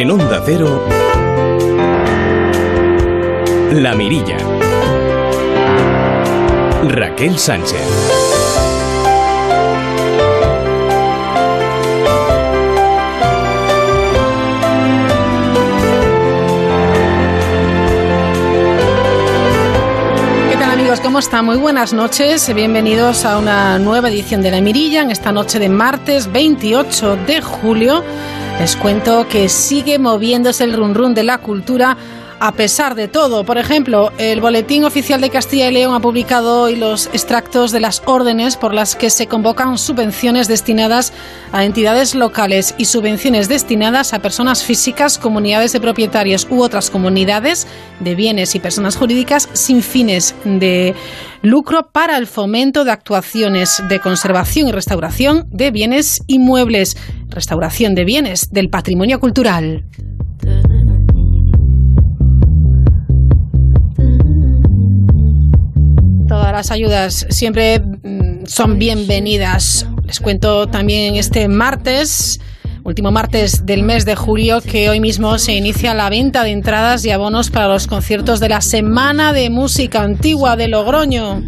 En Onda Cero, La Mirilla. Raquel Sánchez. ¿cómo está? Muy buenas noches, bienvenidos a una nueva edición de La Mirilla en esta noche de martes 28 de julio. Les cuento que sigue moviéndose el run de la cultura a pesar de todo. Por ejemplo, el Boletín Oficial de Castilla y León ha publicado hoy los extractos de las órdenes por las que se convocan subvenciones destinadas a entidades locales y subvenciones destinadas a personas físicas, comunidades de propietarios u otras comunidades de bienes y personas jurídicas sin fines de lucro para el fomento de actuaciones de conservación y restauración de bienes inmuebles, restauración de bienes del patrimonio cultural. Todas las ayudas siempre mm, son bienvenidas. Les cuento también este martes, último martes del mes de julio, que hoy mismo se inicia la venta de entradas y abonos para los conciertos de la Semana de Música Antigua de Logroño.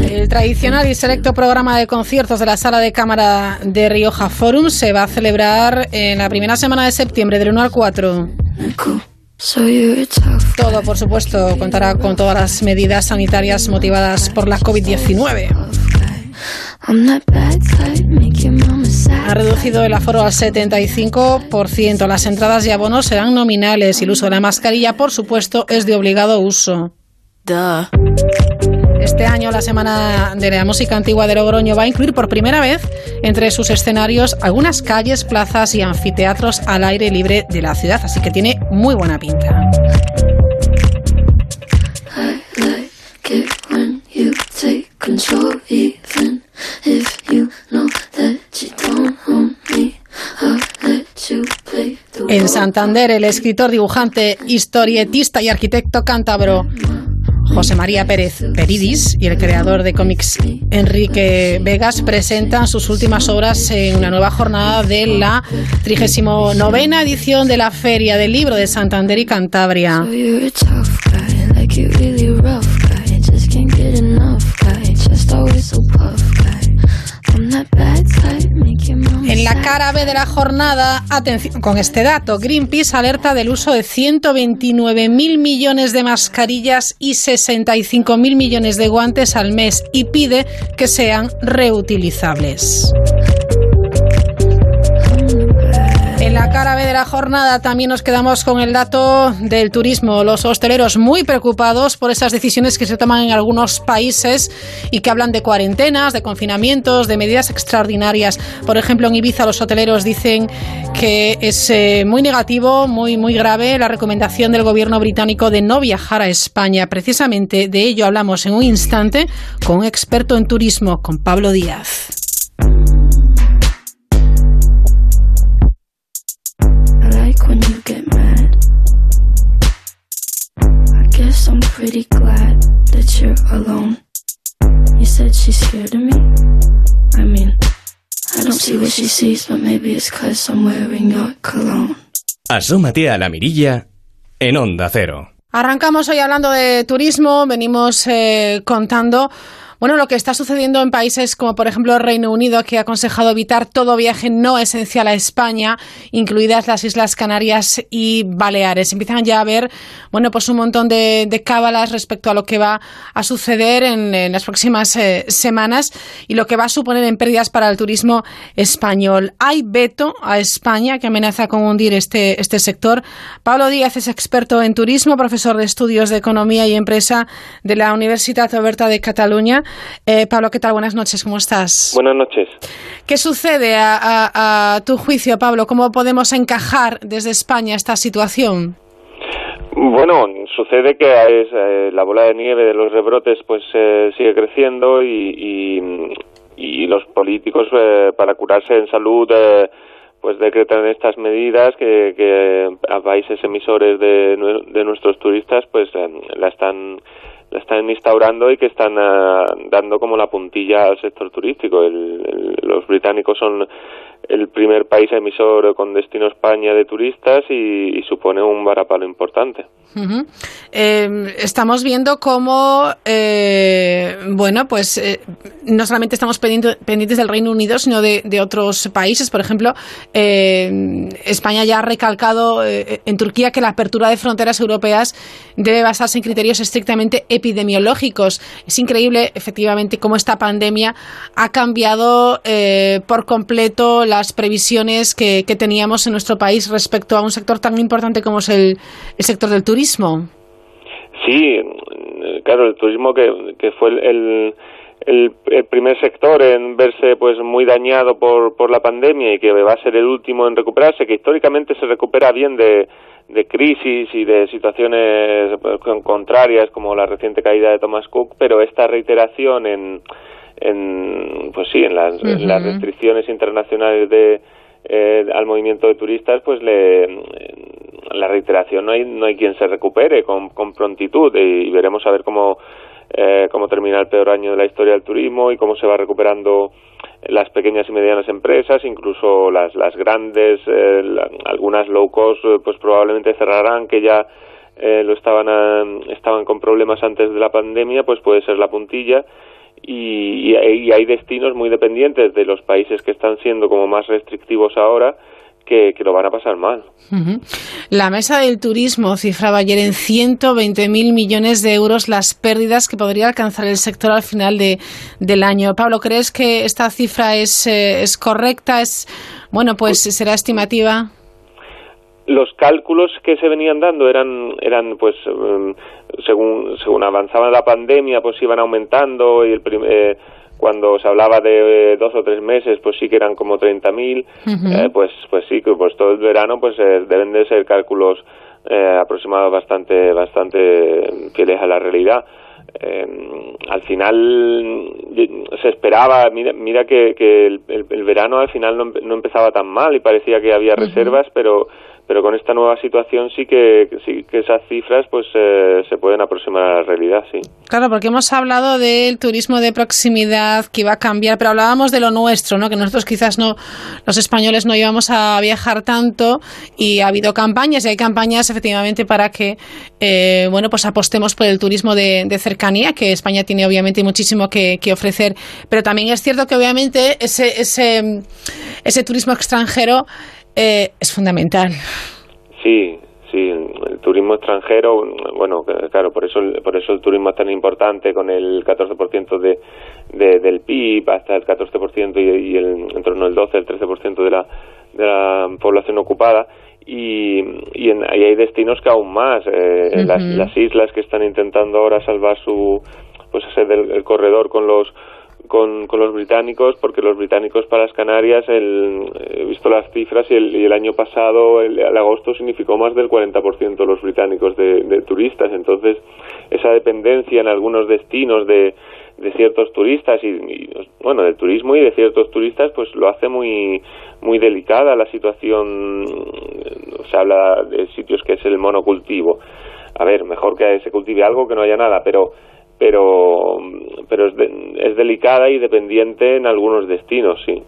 El tradicional y selecto programa de conciertos de la Sala de Cámara de Rioja Forum se va a celebrar en la primera semana de septiembre, del 1 al 4. Todo, por supuesto, contará con todas las medidas sanitarias motivadas por la COVID-19. Ha reducido el aforo al 75%. Las entradas y abonos serán nominales y el uso de la mascarilla, por supuesto, es de obligado uso. Este año la Semana de la Música Antigua de Logroño va a incluir por primera vez entre sus escenarios algunas calles, plazas y anfiteatros al aire libre de la ciudad, así que tiene muy buena pinta. En Santander, el escritor, dibujante, historietista y arquitecto cántabro José María Pérez Peridis y el creador de cómics Enrique Vegas presentan sus últimas obras en una nueva jornada de la 39 edición de la Feria del Libro de Santander y Cantabria. En la cara B de la jornada, atención con este dato, Greenpeace alerta del uso de 129.000 millones de mascarillas y 65.000 millones de guantes al mes y pide que sean reutilizables. La cara B de la jornada también nos quedamos con el dato del turismo. Los hosteleros muy preocupados por esas decisiones que se toman en algunos países y que hablan de cuarentenas, de confinamientos, de medidas extraordinarias. Por ejemplo, en Ibiza los hoteleros dicen que es eh, muy negativo, muy, muy grave la recomendación del gobierno británico de no viajar a España. Precisamente de ello hablamos en un instante con un experto en turismo, con Pablo Díaz. Asómate a la mirilla en Onda Cero. Arrancamos hoy hablando de turismo, venimos eh, contando bueno, lo que está sucediendo en países como por ejemplo Reino Unido, que ha aconsejado evitar todo viaje no esencial a España, incluidas las Islas Canarias y Baleares. Empiezan ya a ver, bueno, pues un montón de, cábalas respecto a lo que va a suceder en, las próximas eh, semanas y lo que va a suponer en pérdidas para el turismo español. Hay veto a España que amenaza con hundir este, este sector. Pablo Díaz es experto en turismo, profesor de estudios de economía y empresa de la Universidad Oberta de Cataluña. Eh, Pablo, ¿qué tal? Buenas noches, ¿cómo estás? Buenas noches. ¿Qué sucede a, tu juicio, Pablo? ¿Cómo podemos encajar desde España esta situación? Bueno, sucede que eh, la bola de nieve de los rebrotes pues eh, sigue creciendo y, los políticos para curarse en salud pues decretan estas medidas que, a países emisores de, de nuestros turistas pues la están están instaurando y que están dando como la puntilla al sector turístico. los británicos son el primer país emisor con destino España de turistas y, supone un varapalo importante. Em, estamos viendo cómo, eh, bueno, pues eh, no solamente estamos pendientes del Reino Unido, sino de, otros países. Por ejemplo, eh, España ya ha recalcado en Turquía que la apertura de fronteras europeas debe basarse en criterios estrictamente epidemiológicos. Es increíble, efectivamente, cómo esta pandemia ha cambiado por completo las previsiones que, teníamos en nuestro país respecto a un sector tan importante como es el, sector del turismo. Sí, claro, el turismo que, que fue el, el, primer sector en verse pues muy dañado por, por la pandemia y que va a ser el último en recuperarse, que históricamente se recupera bien de, de crisis y de situaciones pues, contrarias como la reciente caída de Thomas Cook, pero esta reiteración en en pues sí en las, restricciones internacionales de eh, al movimiento de turistas pues le la reiteración no hay no hay quien se recupere con, con prontitud y, veremos a ver cómo eh, cómo termina el peor año de la historia del turismo y cómo se va recuperando las pequeñas y medianas empresas, incluso las, las grandes, eh, algunas low cost, pues probablemente cerrarán, que ya lo estaban, estaban con problemas antes de la pandemia, pues puede ser la puntilla y, hay destinos muy dependientes de los países que están siendo como más restrictivos ahora que, lo van a pasar mal. La mesa del turismo cifraba ayer en 120.000 millones de euros las pérdidas que podría alcanzar el sector al final de, del año. Pablo, ¿crees que esta cifra es, eh, es correcta? Es, bueno, pues será estimativa los cálculos que se venían dando eran eran pues em, según según avanzaba la pandemia pues iban aumentando y el eh, cuando se hablaba de eh, dos o tres meses pues sí que eran como 30.000 mil eh, pues pues sí que pues todo el verano pues deben de ser cálculos aproximados bastante bastante fieles a la realidad. Em, al final se esperaba, mira, mira que, que el, el, verano al final no, no, empezaba tan mal y parecía que había reservas, pero pero con esta nueva situación sí que, sí que esas cifras pues eh, se pueden aproximar a la realidad, sí. Claro, porque hemos hablado del turismo de proximidad que iba a cambiar, pero hablábamos de lo nuestro, ¿no? Que nosotros quizás no, los españoles no íbamos a viajar tanto y ha habido campañas y hay campañas efectivamente para que, eh, bueno, pues apostemos por el turismo de, cercanía, que España tiene obviamente muchísimo que, que ofrecer, pero también es cierto que obviamente ese, ese, ese turismo extranjero eh, es fundamental. Sí, sí, el turismo extranjero, bueno, claro, por eso, por eso el turismo es tan importante, con el 14% de, de, del PIB, hasta el 14% y, y el, en torno al 12, el 13% de la, de la población ocupada. Y, y, en, hay destinos que aún más. Eh, las, las islas que están intentando ahora salvar su, pues ese del, el corredor con los con, con los británicos, porque los británicos para las Canarias, el, he visto las cifras y el, año pasado, el, agosto, significó más del 40% de los británicos de, turistas. Entonces, esa dependencia en algunos destinos de, de ciertos turistas y, bueno del turismo y de ciertos turistas pues lo hace muy muy delicada la situación se habla de sitios que es el monocultivo a ver mejor que se cultive algo que no haya nada pero pero, pero es, delicada y dependiente en algunos destinos, sí.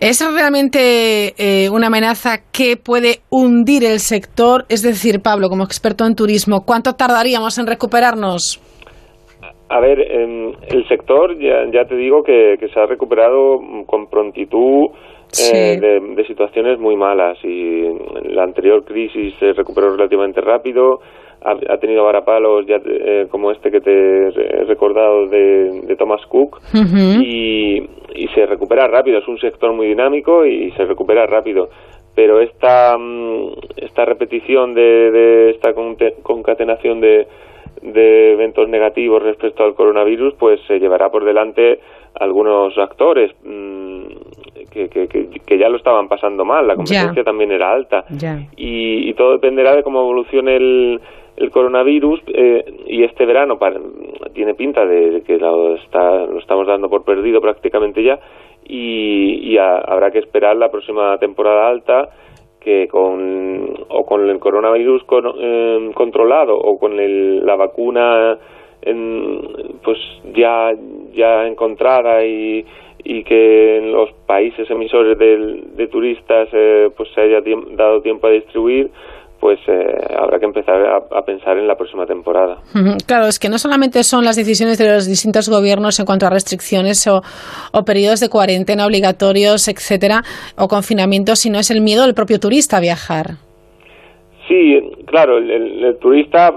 ¿Es realmente eh, una amenaza que puede hundir el sector? Es decir, Pablo, como experto en turismo, ¿cuánto tardaríamos en recuperarnos? A ver, el sector ya, ya te digo que, se ha recuperado con prontitud eh, de, de, situaciones muy malas y la anterior crisis se recuperó relativamente rápido ha, tenido varapalos ya eh, como este que te he recordado de, Thomas Cook y, se recupera rápido. Es un sector muy dinámico y se recupera rápido. Pero esta, mm, esta repetición de, esta concatenación de, de eventos negativos respecto al coronavirus, pues se llevará por delante algunos actores mm, que, que, que, ya lo estaban pasando mal, la competencia también era alta y, y, todo dependerá de cómo evolucione el, el coronavirus eh, y este verano tiene pinta de que lo, está, lo estamos dando por perdido prácticamente ya y, habrá que esperar la próxima temporada alta que con o con el coronavirus eh, controlado o con la vacuna pues ya ya encontrada y, que en los países emisores de, turistas eh, pues se haya dado tiempo a distribuir pues eh, habrá que empezar a, pensar en la próxima temporada. Claro, es que no solamente son las decisiones de los distintos gobiernos en cuanto a restricciones o, o periodos de cuarentena obligatorios, etcétera, o confinamiento, sino es el miedo del propio turista a viajar. Sí, claro, el, turista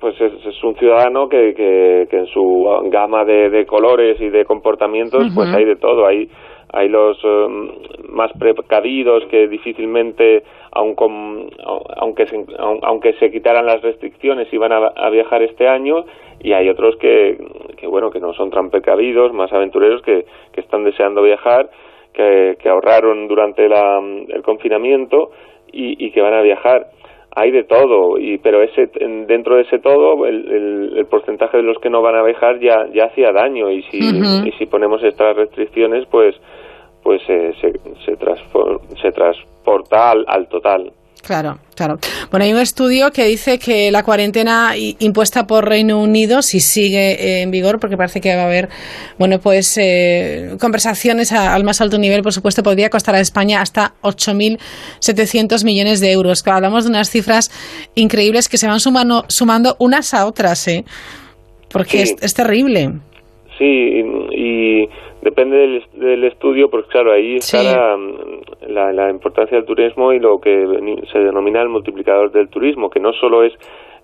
pues es, un ciudadano que, que, en su gama de, colores y de comportamientos pues hay de todo, hay hay los um, más precavidos que difícilmente aunque se, aunque se quitaran las restricciones iban a, viajar este año y hay otros que, que bueno que no son tan precavidos más aventureros que, que están deseando viajar que, que ahorraron durante la, el confinamiento y, y que van a viajar hay de todo y pero ese dentro de ese todo el, el, porcentaje de los que no van a viajar ya ya hacía daño y si y si ponemos estas restricciones pues pues eh, se, se, se transporta al, al total Claro, claro. Bueno, hay un estudio que dice que la cuarentena impuesta por Reino Unido, si sigue eh, en vigor, porque parece que va a haber, bueno, pues eh, conversaciones al más alto nivel, por supuesto, podría costar a España hasta 8.700 millones de euros. Claro, hablamos de unas cifras increíbles que se van sumando, sumando unas a otras, ¿eh? Porque es, es terrible. Sí, y Depende del, estudio, porque claro, ahí está la, la, importancia del turismo y lo que se denomina el multiplicador del turismo, que no solo es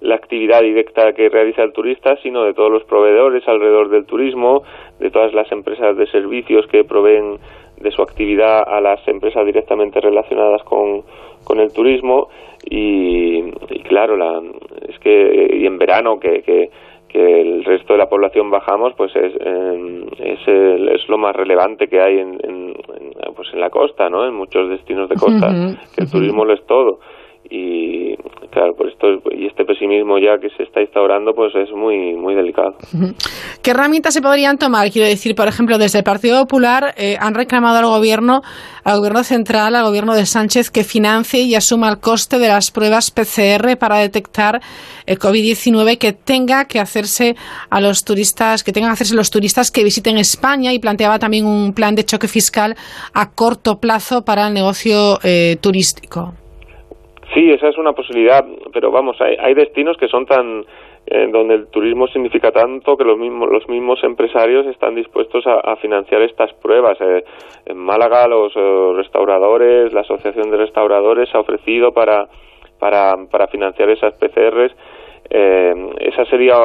la actividad directa que realiza el turista, sino de todos los proveedores alrededor del turismo, de todas las empresas de servicios que proveen de su actividad a las empresas directamente relacionadas con, con el turismo. Y, claro, la, es que y en verano que, que que el resto de la población bajamos, pues es, em, es, es, lo más relevante que hay en, en, pues en la costa, ¿no? En muchos destinos de costa, que el turismo lo es todo y claro por esto y este pesimismo ya que se está instaurando pues es muy muy delicado. Qué herramientas se podrían tomar quiero decir por ejemplo desde el Partido Popular eh, han reclamado al gobierno al gobierno central al gobierno de Sánchez que financie y asuma el coste de las pruebas PCR para detectar el COVID-19 que tenga que hacerse a los turistas que tengan que hacerse los turistas que visiten España. Y planteaba también un plan de choque fiscal a corto plazo para el negocio eh, turístico Sí, esa es una posibilidad, pero vamos, hay, destinos que son tan eh, donde el turismo significa tanto que los mismos los mismos empresarios están dispuestos a, financiar estas pruebas. Eh, en Málaga los eh, restauradores, la Asociación de Restauradores ha ofrecido para para, para financiar esas PCRs. esa sería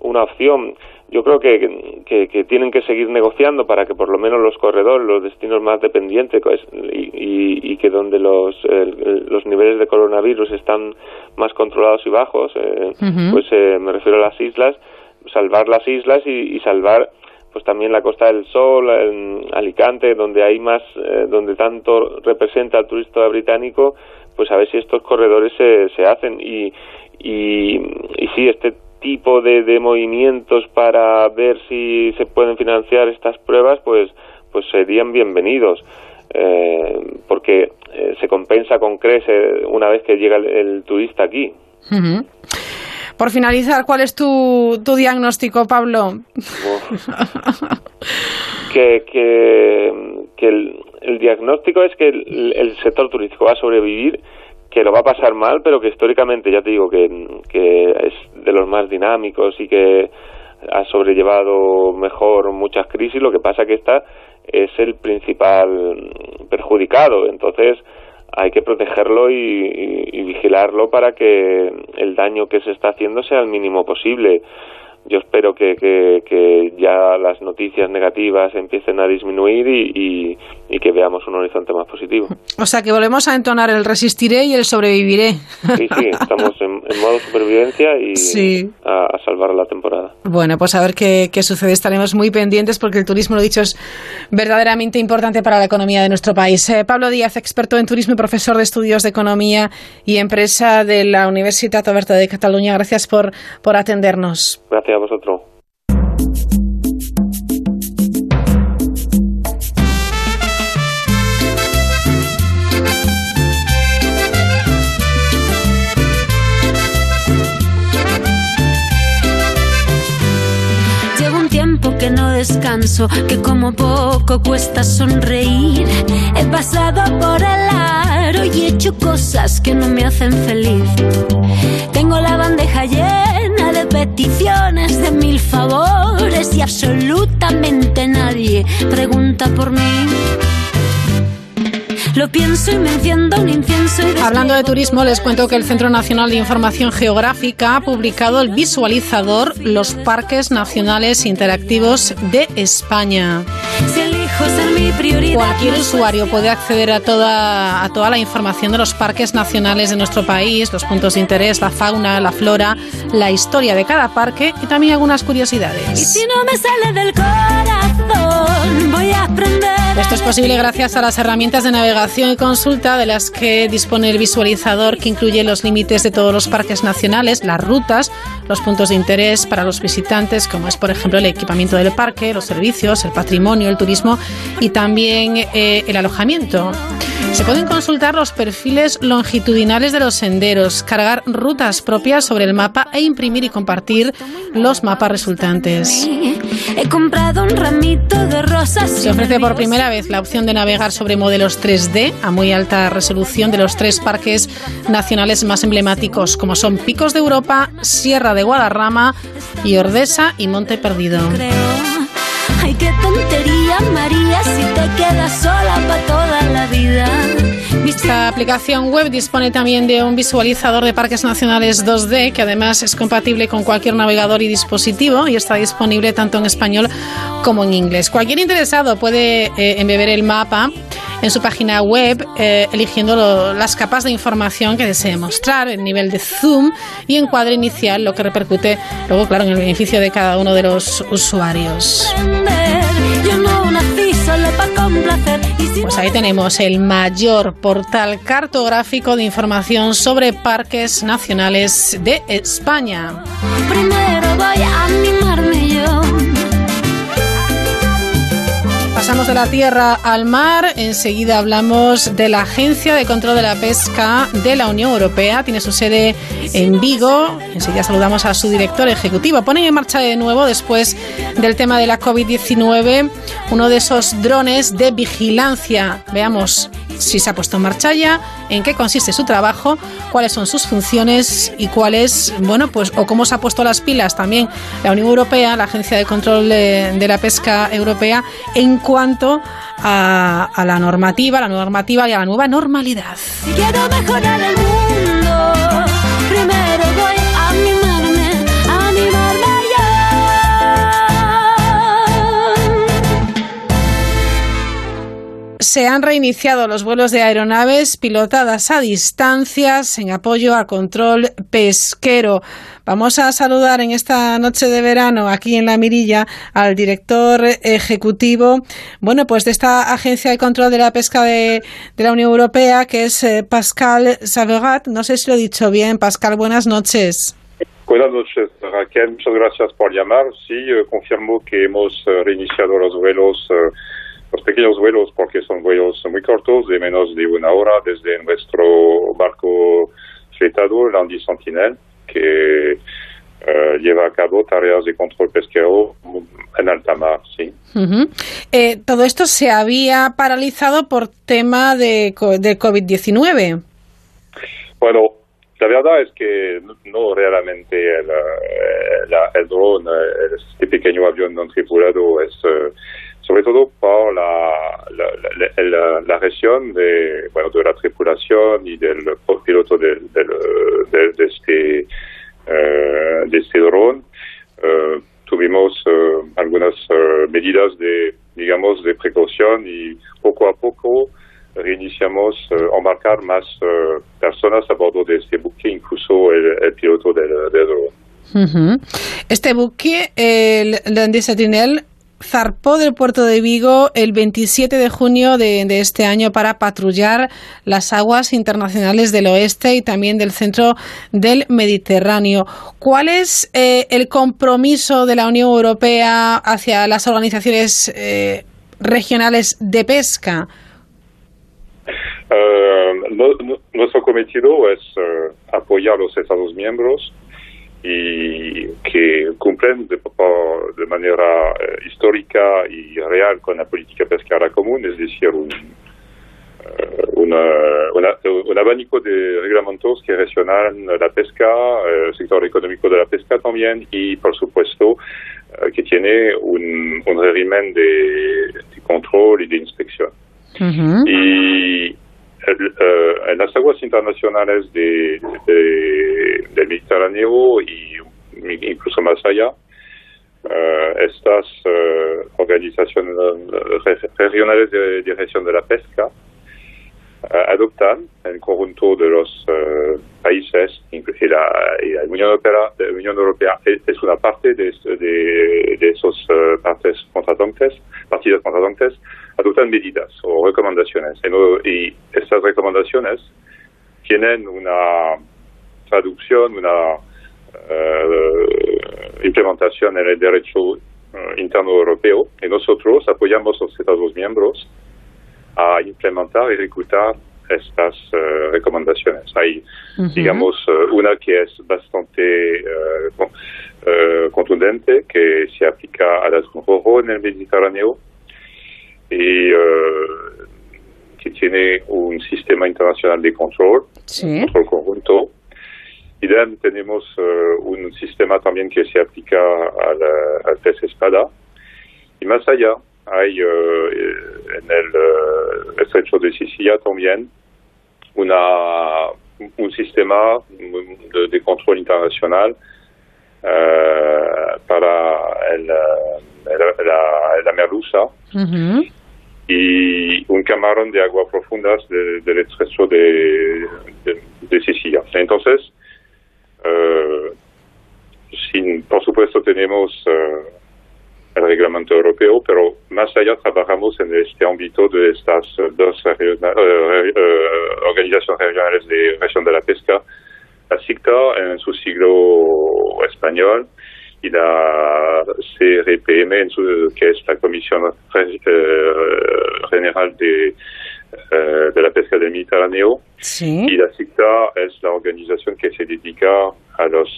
una opción yo creo que, que, tienen que seguir negociando para que por lo menos los corredores, los destinos más dependientes pues, y, y, que donde los, los niveles de coronavirus están más controlados y bajos, eh, pues eh, me refiero a las islas, salvar las islas y, y salvar pues también la Costa del Sol, en Alicante, donde hay más, eh, donde tanto representa al turista británico, pues a ver si estos corredores se, se hacen. Y, y, y sí, este tipo de, de movimientos para ver si se pueden financiar estas pruebas, pues, pues serían bienvenidos. Eh, porque eh, se compensa con crece una vez que llega el, turista aquí. Por finalizar, ¿cuál es tu, tu diagnóstico, Pablo? que, que, que el, el, diagnóstico es que el, el, sector turístico va a sobrevivir que lo va a pasar mal, pero que históricamente ya te digo que, es de los más dinámicos y que ha sobrellevado mejor muchas crisis, lo que pasa que esta es el principal perjudicado, entonces hay que protegerlo y, y vigilarlo para que el daño que se está haciendo sea el mínimo posible yo espero que, que, ya las noticias negativas empiecen a disminuir y, y, que veamos un horizonte más positivo. O sea, que volvemos a entonar el resistiré y el sobreviviré. Sí, sí, estamos en, modo supervivencia y a, salvar la temporada. Bueno, pues a ver qué, qué sucede. Estaremos muy pendientes porque el turismo, lo dicho, es verdaderamente importante para la economía de nuestro país. Eh, Pablo Díaz, experto en turismo y profesor de estudios de economía y empresa de la Universidad Oberta de Cataluña. Gracias por, por atendernos. Gracias a vosotros. Que como poco cuesta sonreír. He pasado por el aro y he hecho cosas que no me hacen feliz. Tengo la bandeja llena de peticiones, de mil favores y absolutamente nadie pregunta por mí. Lo pienso y me enciendo un incienso. Hablando de turismo, les cuento que el Centro Nacional de Información Geográfica ha publicado el visualizador Los Parques Nacionales Interactivos de España. Cualquier usuario puede acceder a toda, a toda la información de los parques nacionales de nuestro país, los puntos de interés, la fauna, la flora, la historia de cada parque y también algunas curiosidades. Y si no me sale del corazón, voy a aprender. Esto es posible gracias a las herramientas de navegación y consulta de las que dispone el visualizador que incluye los límites de todos los parques nacionales, las rutas, los puntos de interés para los visitantes, como es por ejemplo el equipamiento del parque, los servicios, el patrimonio, el turismo y también eh, el alojamiento. Se pueden consultar los perfiles longitudinales de los senderos, cargar rutas propias sobre el mapa e imprimir y compartir los mapas resultantes. He comprado un ramito de rosas. Se ofrece por primera vez la opción de navegar sobre modelos 3D a muy alta resolución de los tres parques nacionales más emblemáticos, como son Picos de Europa, Sierra de Guadarrama y Ordesa y Monte Perdido. María, si te quedas sola para toda la vida. Esta aplicación web dispone también de un visualizador de parques nacionales 2D que además es compatible con cualquier navegador y dispositivo y está disponible tanto en español como en inglés. Cualquier interesado puede eh, embeber el mapa en su página web eh, eligiendo las capas de información que desee mostrar, el nivel de zoom y encuadre inicial, lo que repercute luego, claro, en el beneficio de cada uno de los usuarios. Yo no nací solo para complacer. Y si Pues ahí tenemos el mayor portal cartográfico de información sobre parques nacionales de España. primero voy a animarme Pasamos de la tierra al mar, enseguida hablamos de la Agencia de Control de la Pesca de la Unión Europea, tiene su sede en Vigo, enseguida saludamos a su director ejecutivo. Ponen en marcha de nuevo, después del tema de la COVID-19, uno de esos drones de vigilancia. Veamos si se ha puesto en marcha ya, en qué consiste su trabajo, cuáles son sus funciones y cuáles, bueno, pues, o cómo se ha puesto las pilas también la Unión Europea, la Agencia de Control de, la Pesca Europea, en cuanto a, la normativa, la nueva normativa y a la nueva normalidad. Se han reiniciado los vuelos de aeronaves pilotadas a distancias en apoyo al control pesquero. Vamos a saludar en esta noche de verano aquí en La Mirilla al director ejecutivo, bueno, pues de esta Agencia de Control de la Pesca de, la Unión Europea, que es eh, Pascal Saverat. No sé si lo he dicho bien. Pascal, buenas noches. Buenas noches, Raquel. Muchas gracias por llamar. Sí, confirmo que hemos eh, reiniciado los vuelos, eh, los pequeños vuelos, porque son vuelos muy cortos, de menos de una hora, desde nuestro barco fletado, el Andy Sentinel, que eh, lleva a cabo tareas de control pesquero en alta mar, sí. Eh, todo esto se había paralizado por tema de, de COVID-19. Bueno, la verdad es que no, realmente el, eh, la- el drone, eh, este pequeño avión no tripulado, es sobre todo por la, la, la- la- reacción de, bueno, de la tripulación y del piloto del, del, de, de este, eh, de este drone. Eh, tuvimos eh, algunas eh, medidas de, digamos, de precaución y poco a poco reiniciamos eh, embarcar más eh, personas a bordo de este buque, incluso el, el piloto del, del drone. Ujú. Este buque, el Landy Sentinel, zarpó del puerto de Vigo el 27 de junio de, este año para patrullar las aguas internacionales del oeste y también del centro del Mediterráneo. ¿Cuál es eh, el compromiso de la Unión Europea hacia las organizaciones eh, regionales de pesca? Eh, nuestro cometido es apoyar a los Estados miembros y que cumplen de, de manera eh, histórica y real con la política pesquera común, es decir, un, eh, una, un abanico de reglamentos que gestionan la pesca, el sector económico de la pesca también y, por supuesto, que tiene un, un régimen de, de, control y de inspección. Y el, en las aguas internacionales de, de, del Mediterráneo y incluso más allá, uh, estas uh, organizaciones regionales de dirección de la pesca adoptan en conjunto de los países y la, Unión Europea, es una parte de, de, esos partes partidos contratantes, adoptan medidas o recomendaciones. Y estas recomendaciones tienen una traducción, una uh, implementación en el derecho uh, interno europeo y nosotros apoyamos a los Estados miembros a implementar y ejecutar estas uh, recomendaciones. Hay, uh -huh. digamos, una que es bastante contundente, que se aplica a las en el Mediterráneo, y uh, que tiene un sistema internacional de control, sí. control conjunto. Y también tenemos uh, un sistema también que se aplica a la, al pez espada. Y más allá, hay uh, en el estrecho de Sicilia también una, un sistema de, de control internacional para el, la, la merluza. Uh -huh. Y un camarón de agua profundas de, del estrecho de, de, de, Sicilia. Entonces, uh, sin, por supuesto tenemos uh, el reglamento europeo, pero más allá trabajamos en este ámbito de estas dos uh, organizaciones regionales de región de la pesca, la CICTA en su siglo español, y la CRPM, en su, que es la Comisión General de, de, la Pesca del Mediterráneo. Sí. Y la CICTA es la organización que se dedica a los,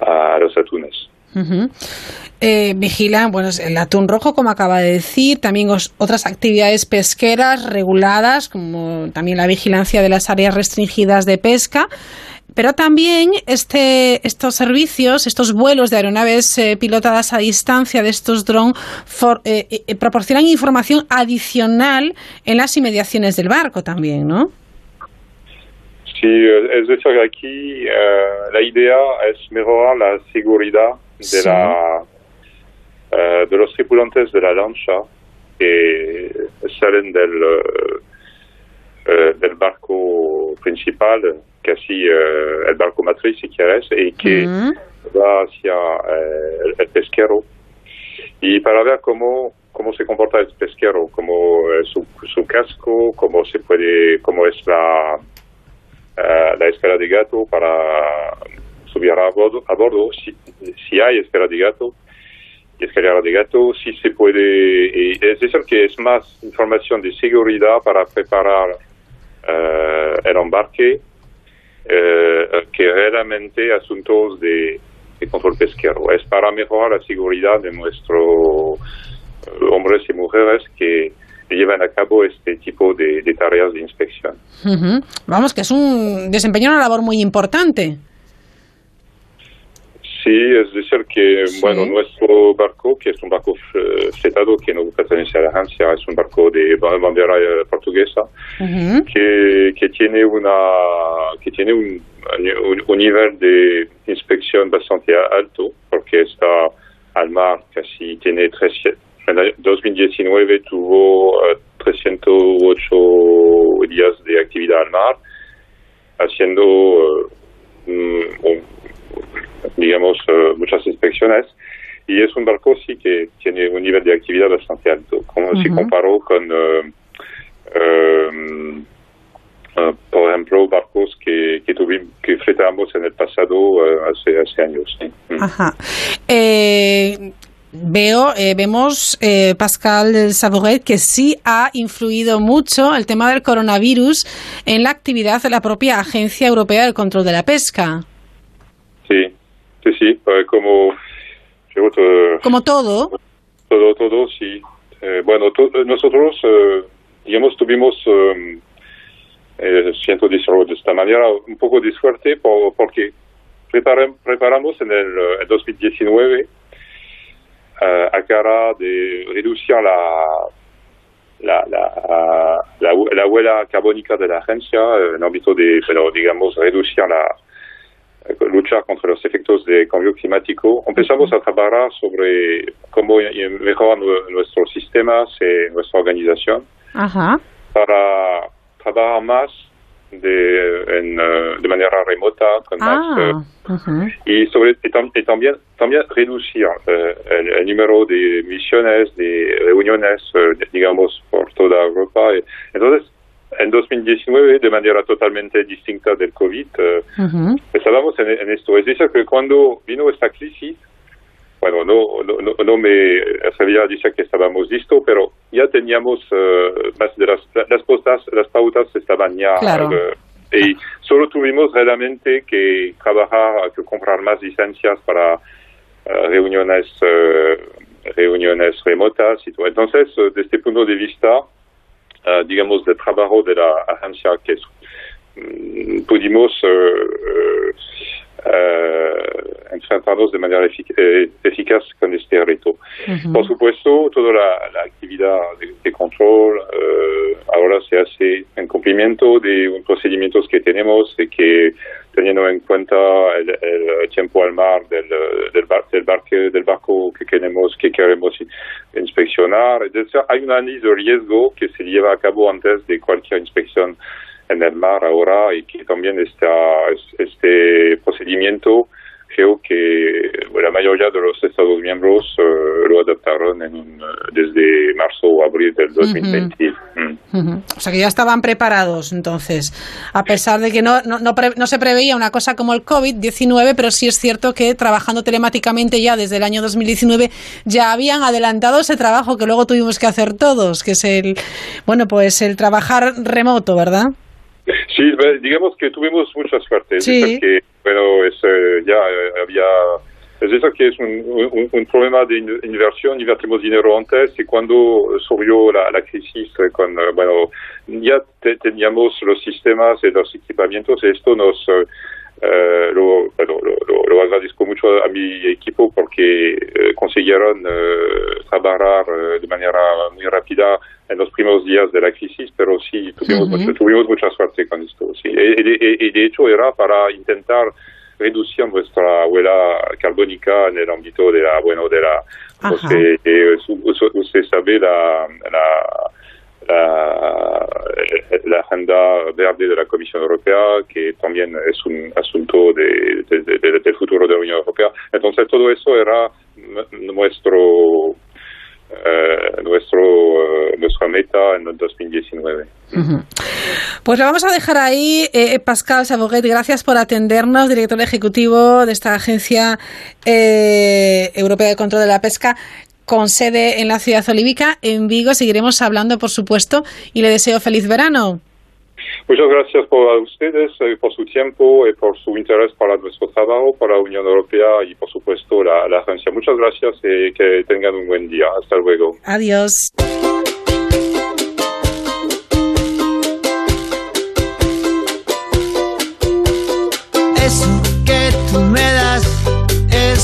a, a, los atunes. Uh -huh. eh, vigilan bueno, el atún rojo, como acaba de decir, también os, otras actividades pesqueras reguladas, como también la vigilancia de las áreas restringidas de pesca. Pero también este, estos servicios, estos vuelos de aeronaves eh, pilotadas a distancia de estos drones eh, eh, proporcionan información adicional en las inmediaciones del barco también, ¿no? Sí, es decir, aquí uh, la idea es mejorar la seguridad de, sí. la, uh, de los tripulantes de la lancha que salen del, uh, del barco principal casi uh, el barco matriz, si quieres, y que va hacia uh, el, pesquero. Y para ver cómo, cómo se comporta el pesquero, cómo su, su, casco, cómo se puede, cómo es la, la escala de gato para subir a bordo, a bordo si, si hay escala de gato escalera de gato, si se puede, es decir, que es más información de seguridad para preparar el embarque eh, que realmente asuntos de, de, control pesquero. Es para mejorar la seguridad de nuestros eh, hombres y mujeres que llevan a cabo este tipo de, tareas de inspección. Vamos, que es un desempeño una labor muy importante. Sí, es decir que, sí. bueno, nuestro barco, que es un barco fletado que no pertenece a la agencia, es un barco de bandera portuguesa, uh -huh. que, que tiene una, que tiene un, un, un, nivel de inspección bastante alto, porque está al mar casi, tiene 300, en 2019 tuvo uh, 308 días de actividad al mar, haciendo un, digamos, uh, muchas inspecciones. Y es un barco sí que tiene un nivel de actividad bastante alto, como uh -huh. si comparó con, uh, um, por ejemplo, barcos que, que, tuvimos, que fletamos en el pasado hace, hace años. ¿sí? Ajá. Eh, veo, eh, vemos, eh, Pascal Sabouret, que sí ha influido mucho el tema del coronavirus en la actividad de la propia Agencia Europea del Control de la Pesca. Sí, sí, sí, como... como todo. Todo, todo, sí. Eh, bueno, nosotros, digamos, tuvimos... siento decirlo de esta manera, un poco de suerte porque preparamos en el 2019 a cara de reducir la, la, la, la, huella carbónica de la agencia en el ámbito de, pero digamos, reducir la, luchar contra los efectos de cambio climático, empezamos a trabajar sobre cómo mejorar nuestros sistemas y nuestra organización para trabajar más de, en, eh, de manera remota con ah, y sobre y, también también reducir eh, el, número de misiones de reuniones eh, digamos por toda Europa. Entonces en 2019 de manera totalmente distinta del COVID estábamos en, en, esto es decir que cuando vino esta crisis bueno, no, no, no me atrevería a decir que estábamos listos, pero ya teníamos uh, más de las, las, pautas, las pautas estaban ya. Claro. Uh, y solo tuvimos realmente que trabajar, que comprar más licencias para uh, reuniones, reuniones remotas y todo. Entonces, desde este punto de vista, digamos, del trabajo de la agencia que um, pudimos eh, enfrentarnos de manera eh, eficaz con este reto. Por supuesto, toda la, actividad de, control eh, ahora se hace en cumplimiento de un procedimientos que tenemos y que teniendo en cuenta el, tiempo al mar del, del, del, del barco que queremos, que queremos inspeccionar. hay un análisis de riesgo que se lleva a cabo antes de cualquier inspección en el mar ahora y que también está este procedimiento creo que la mayoría de los Estados miembros eh, lo adoptaron en desde marzo o abril del 2020. Mm. O sea que ya estaban preparados entonces, a pesar de que no, no, no, se preveía una cosa como el COVID-19, pero sí es cierto que trabajando telemáticamente ya desde el año 2019 ya habían adelantado ese trabajo que luego tuvimos que hacer todos, que es el, bueno, pues el trabajar remoto, ¿verdad? Sí, digamos que tuvimos mucha suerte. Sí. que, bueno, es, eh, ya eh, había... Es eso que es un, un, problema de inversión, invertimos dinero antes y cuando surgió la, la crisis, eh, con, bueno, ya teníamos los sistemas y los equipamientos y esto nos... Eh, lo, bueno, lo, lo, agradezco mucho a mi equipo porque consiguieron trabajar de manera muy rápida en los primeros días de la crisis, pero sí tuvimos, tuvimos mucha suerte con esto. Sí. Y, de hecho era para intentar reducir nuestra huella carbónica en el ámbito de la, bueno, de la, usted, usted, sabe la, la la, agenda verde de la Comisión Europea, que también es un asunto de, del futuro de la Unión Europea. Entonces, todo eso era nuestro eh, nuestro, eh, nuestra meta en el 2019. Pues lo vamos a dejar ahí. Eh, Pascal Saboguet, gracias por atendernos, director ejecutivo de esta Agencia Europea de Control de la Pesca con sede en la ciudad olívica, en Vigo. Seguiremos hablando, por supuesto, y le deseo feliz verano. Muchas gracias por ustedes, eh, por su tiempo y por su interés para nuestro trabajo, para la Unión Europea y, por supuesto, la, la agencia. Muchas gracias y que tengan un buen día. Hasta luego. Adiós. Eso que tú me das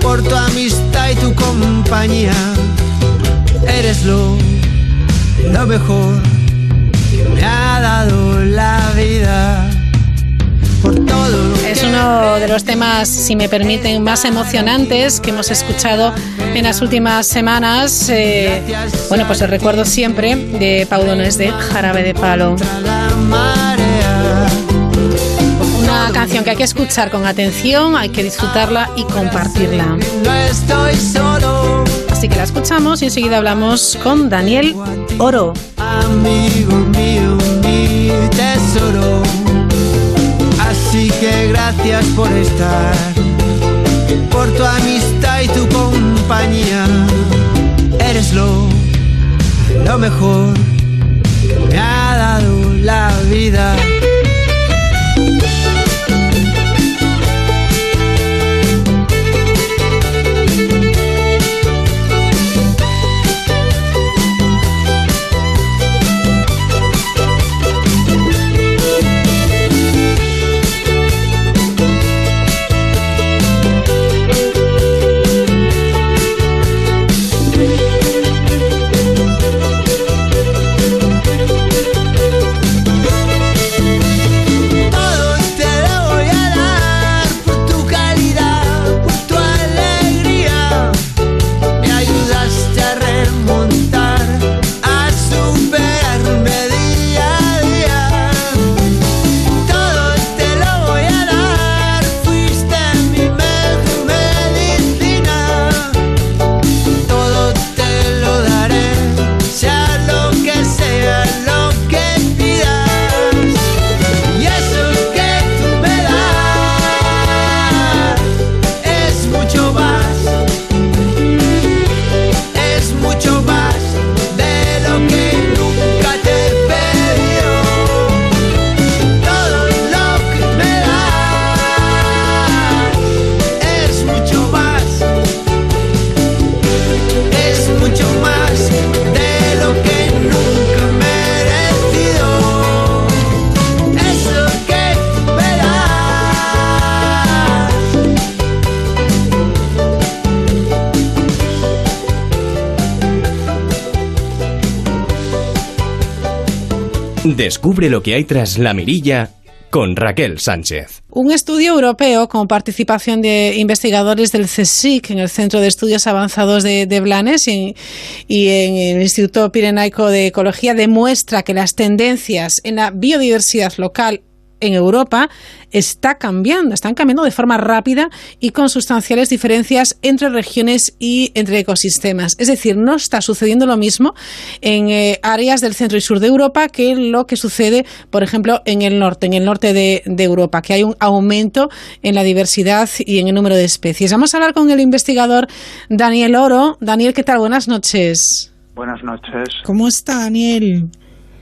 por tu amistad y tu compañía. Eres lo, lo mejor me ha dado la vida por todo Es uno de los temas, si me permiten, más emocionantes que hemos escuchado en las últimas semanas. Eh, bueno, pues el recuerdo siempre de Paudones de Jarabe de Palo. Una canción que hay que escuchar con atención, hay que disfrutarla y compartirla. Así que la escuchamos y enseguida hablamos con Daniel Oro. Amigo mío, mi tesoro. Así que gracias por estar, por tu amistad y tu compañía. Eres lo, lo mejor que me ha dado la vida. Descubre lo que hay tras la mirilla con Raquel Sánchez. Un estudio europeo con participación de investigadores del CSIC en el Centro de Estudios Avanzados de, Blanes y en, el Instituto Pirenaico de Ecología demuestra que las tendencias en la biodiversidad local en Europa está cambiando, están cambiando de forma rápida y con sustanciales diferencias entre regiones y entre ecosistemas. Es decir, no está sucediendo lo mismo en eh, áreas del centro y sur de Europa que lo que sucede, por ejemplo, en el norte, en el norte de, Europa, que hay un aumento en la diversidad y en el número de especies. Vamos a hablar con el investigador Daniel Oro. Daniel, ¿qué tal? Buenas noches. Buenas noches. ¿Cómo está, Daniel?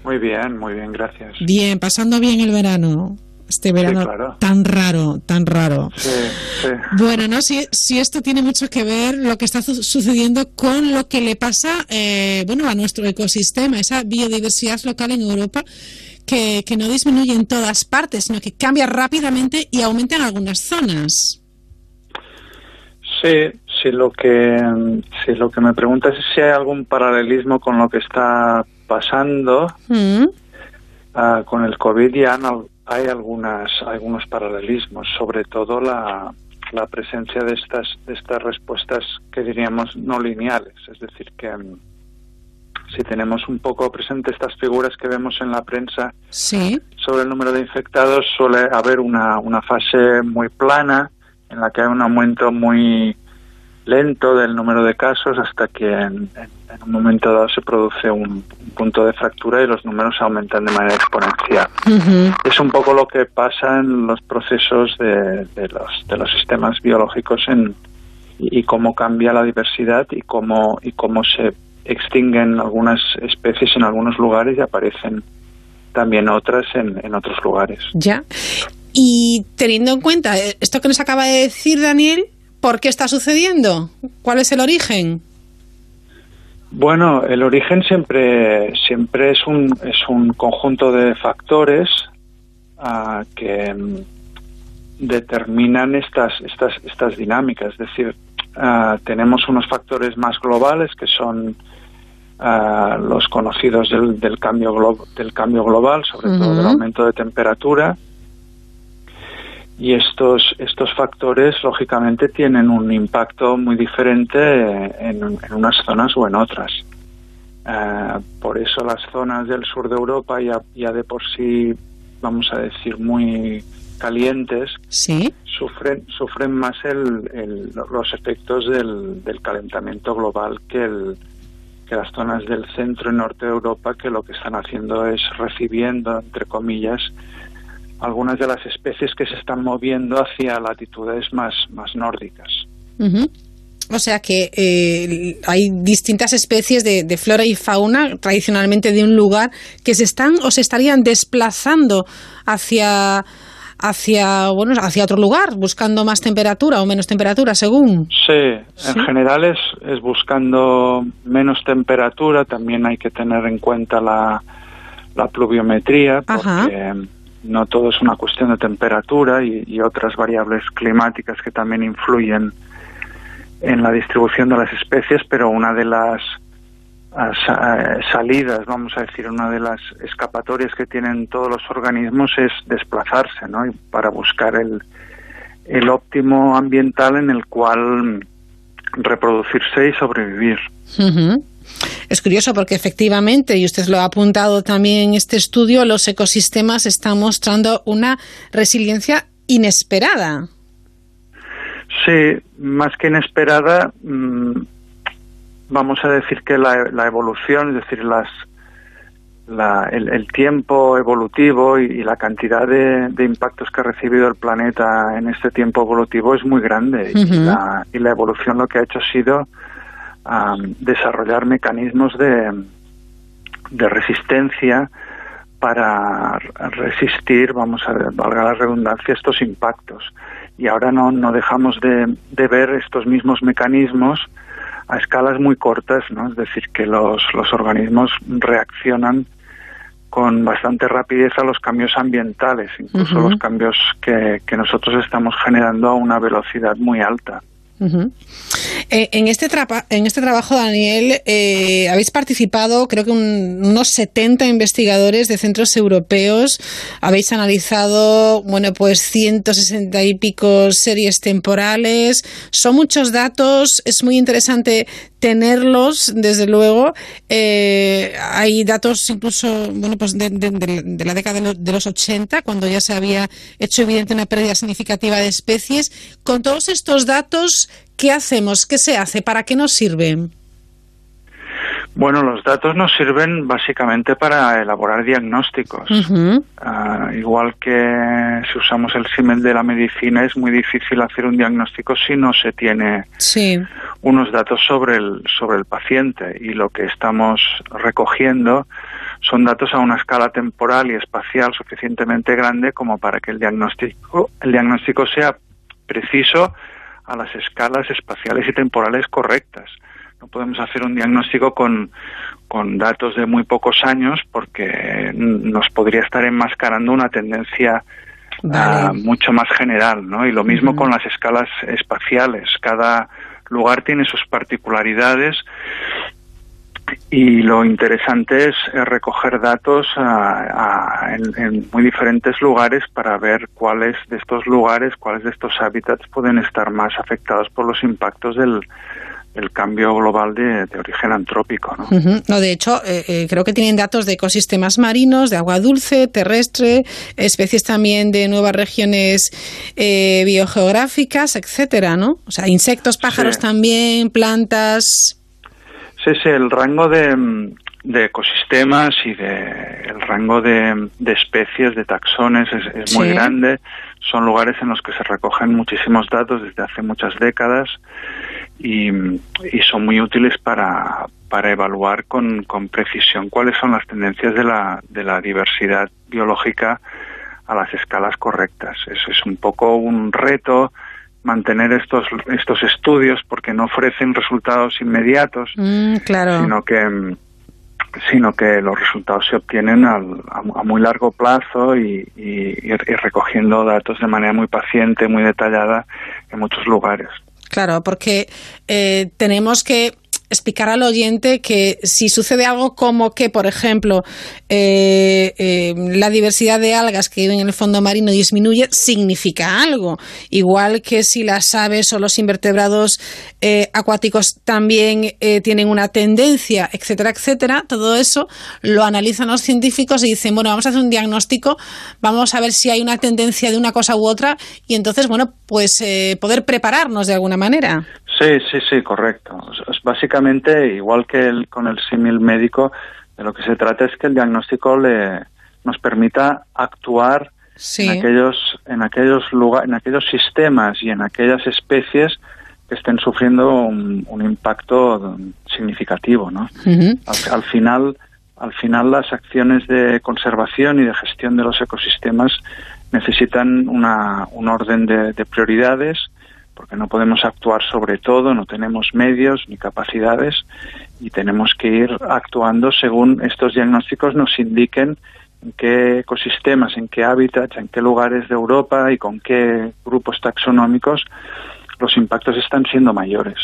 Muy bien, muy bien, gracias. Bien, pasando bien el verano. Este verano tan raro, tan raro. Sí, sí. Bueno, no si, si esto tiene mucho que ver lo que está sucediendo con lo que le pasa eh, bueno, a nuestro ecosistema, esa biodiversidad local en Europa que, que no disminuye en todas partes, sino que cambia rápidamente y aumenta en algunas zonas. Sí, si lo que si lo que me preguntas es si hay algún paralelismo con lo que está pasando mm. ah, con el COVID ya hay algunas algunos paralelismos, sobre todo la, la presencia de estas de estas respuestas que diríamos no lineales, es decir que mm, si tenemos un poco presente estas figuras que vemos en la prensa sobre el número de infectados, suele haber una, una fase muy plana en la que hay un aumento muy lento del número de casos hasta que en, un momento dado se produce un, punto de fractura y los números aumentan de manera exponencial. Es un poco lo que pasa en los procesos de, los, de los sistemas biológicos en, y, cómo cambia la diversidad y cómo, y cómo se extinguen algunas especies en algunos lugares y aparecen también otras en, en otros lugares. Ya. Y teniendo en cuenta esto que nos acaba de decir Daniel, ¿Por qué está sucediendo? ¿Cuál es el origen? Bueno, el origen siempre, siempre es, un, es un conjunto de factores ah, que mm, determinan estas, estas, estas dinámicas. Es decir, ah, tenemos unos factores más globales que son ah, los conocidos del, del cambio, del cambio global, sobre todo del aumento de temperatura, y estos, estos factores, lógicamente, tienen un impacto muy diferente en, unas zonas o en otras. Eh, por eso las zonas del sur de Europa, ya, ya de por sí, vamos a decir, muy calientes, ¿Sí? sufren, sufren más el, los efectos del, del calentamiento global que, el, que las zonas del centro y norte de Europa, que lo que están haciendo es recibiendo, entre comillas, algunas de las especies que se están moviendo hacia latitudes más, más nórdicas. O sea que eh, hay distintas especies de, flora y fauna tradicionalmente de un lugar que se están o se estarían desplazando hacia hacia bueno hacia otro lugar buscando más temperatura o menos temperatura según. Sí, en general es, es buscando menos temperatura. También hay que tener en cuenta la, la pluviometría porque no todo es una cuestión de temperatura y, otras variables climáticas que también influyen en la distribución de las especies, pero una de las eh, salidas, vamos a decir, una de las escapatorias que tienen todos los organismos es desplazarse, ¿no? para buscar el, el óptimo ambiental en el cual reproducirse y sobrevivir. Es curioso porque efectivamente, y usted lo ha apuntado también en este estudio, los ecosistemas están mostrando una resiliencia inesperada. Sí, más que inesperada, mm, vamos a decir que la, evolución, es decir, las, el, tiempo evolutivo y, la cantidad de, impactos que ha recibido el planeta en este tiempo evolutivo es muy grande y, la, y la evolución lo que ha hecho ha sido desarrollar mecanismos de, de resistencia para resistir, vamos a valga la redundancia, estos impactos. Y ahora no, no dejamos de, de, ver estos mismos mecanismos a escalas muy cortas, ¿no? Es decir, que los, los organismos reaccionan con bastante rapidez a los cambios ambientales, incluso los cambios que, que nosotros estamos generando a una velocidad muy alta. Eh, en, este en este trabajo, Daniel, eh, habéis participado, creo que unos 70 investigadores de centros europeos. Habéis analizado, bueno, pues 160 y pico series temporales. Son muchos datos. Es muy interesante tenerlos, desde luego. Eh, hay datos incluso, bueno, pues de, la década de los 80, cuando ya se había hecho evidente una pérdida significativa de especies. Con todos estos datos, ¿qué hacemos? ¿Qué se hace? ¿Para qué nos sirven? Bueno, los datos nos sirven básicamente para elaborar diagnósticos. Ah, igual que si usamos el símil de la medicina, es muy difícil hacer un diagnóstico si no se tiene unos datos sobre el, sobre el paciente. Y lo que estamos recogiendo son datos a una escala temporal y espacial suficientemente grande como para que el diagnóstico, el diagnóstico sea preciso a las escalas espaciales y temporales correctas. No podemos hacer un diagnóstico con, con datos de muy pocos años porque nos podría estar enmascarando una tendencia ah, mucho más general, ¿no? Y lo mismo con las escalas espaciales. Cada lugar tiene sus particularidades y lo interesante es recoger datos ah, en, muy diferentes lugares para ver cuáles de estos lugares, cuáles de estos hábitats pueden estar más afectados por los impactos del, cambio global de, origen antrópico. ¿no? no de hecho, eh, eh, creo que tienen datos de ecosistemas marinos, de agua dulce, terrestre, especies también de nuevas regiones eh, biogeográficas, etcétera, ¿no? O sea, insectos, pájaros también, plantas. Sí, sí, el rango de, ecosistemas y de, el rango de, especies, de taxones es, muy grande. Son lugares en los que se recogen muchísimos datos desde hace muchas décadas y, son muy útiles para, para evaluar con, con, precisión cuáles son las tendencias de la, de la diversidad biológica a las escalas correctas. Eso es un poco un reto mantener estos estos estudios porque no ofrecen resultados inmediatos, mm, claro. sino que sino que los resultados se obtienen a, muy largo plazo y, recogiendo datos de manera muy paciente, muy detallada en muchos lugares. Claro, porque eh, tenemos que explicar al oyente que si sucede algo como que, por ejemplo, eh, eh, la diversidad de algas que viven en el fondo marino disminuye, significa algo. Igual que si las aves o los invertebrados eh, acuáticos también tienen una tendencia, etcétera, etcétera. Todo eso lo analizan los científicos y dicen, bueno, vamos a hacer un diagnóstico, vamos a ver si hay una tendencia de una cosa u otra y entonces, bueno, pues poder prepararnos de alguna manera. Sí, sí, sí, correcto. Es básicamente igual que el, con el símil médico, de lo que se trata es que el diagnóstico le, nos permita actuar en aquellos en aquellos lugares, en aquellos sistemas y en aquellas especies que estén sufriendo un, impacto significativo, ¿no? al, final al final las acciones de conservación y de gestión de los ecosistemas necesitan una, un orden de prioridades porque no podemos actuar sobre todo, no tenemos medios ni capacidades y tenemos que ir actuando según estos diagnósticos nos indiquen en qué ecosistemas, en qué hábitats, en qué lugares de Europa y con qué grupos taxonómicos los impactos están siendo mayores.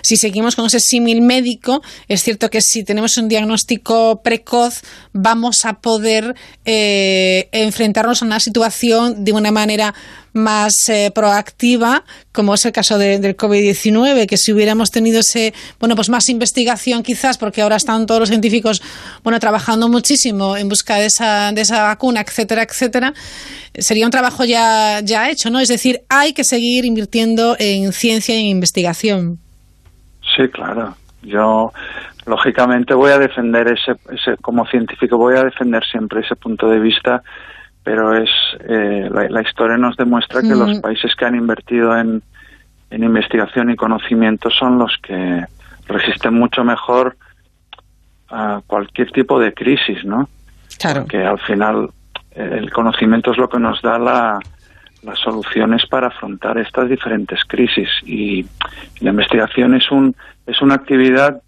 Si seguimos con ese símil médico, es cierto que si tenemos un diagnóstico precoz, vamos a poder eh, enfrentarnos a una situación de una manera más eh, proactiva, como es el caso del COVID-19, que si hubiéramos tenido ese, bueno, pues más investigación quizás, porque ahora están todos los científicos, bueno, trabajando muchísimo en busca de esa, de esa vacuna, etcétera, etcétera, sería un trabajo ya, ya hecho, ¿no? Es decir, hay que seguir invirtiendo en ciencia y en investigación. Sí, claro. Yo, lógicamente, voy a defender ese, ese como científico, voy a defender siempre ese punto de vista pero es eh, la, historia nos demuestra que los países que han invertido en, investigación y conocimiento son los que resisten mucho mejor a cualquier tipo de crisis, ¿no? Claro. Porque al final eh, el conocimiento es lo que nos da la, las soluciones para afrontar estas diferentes crisis y la investigación es un es una actividad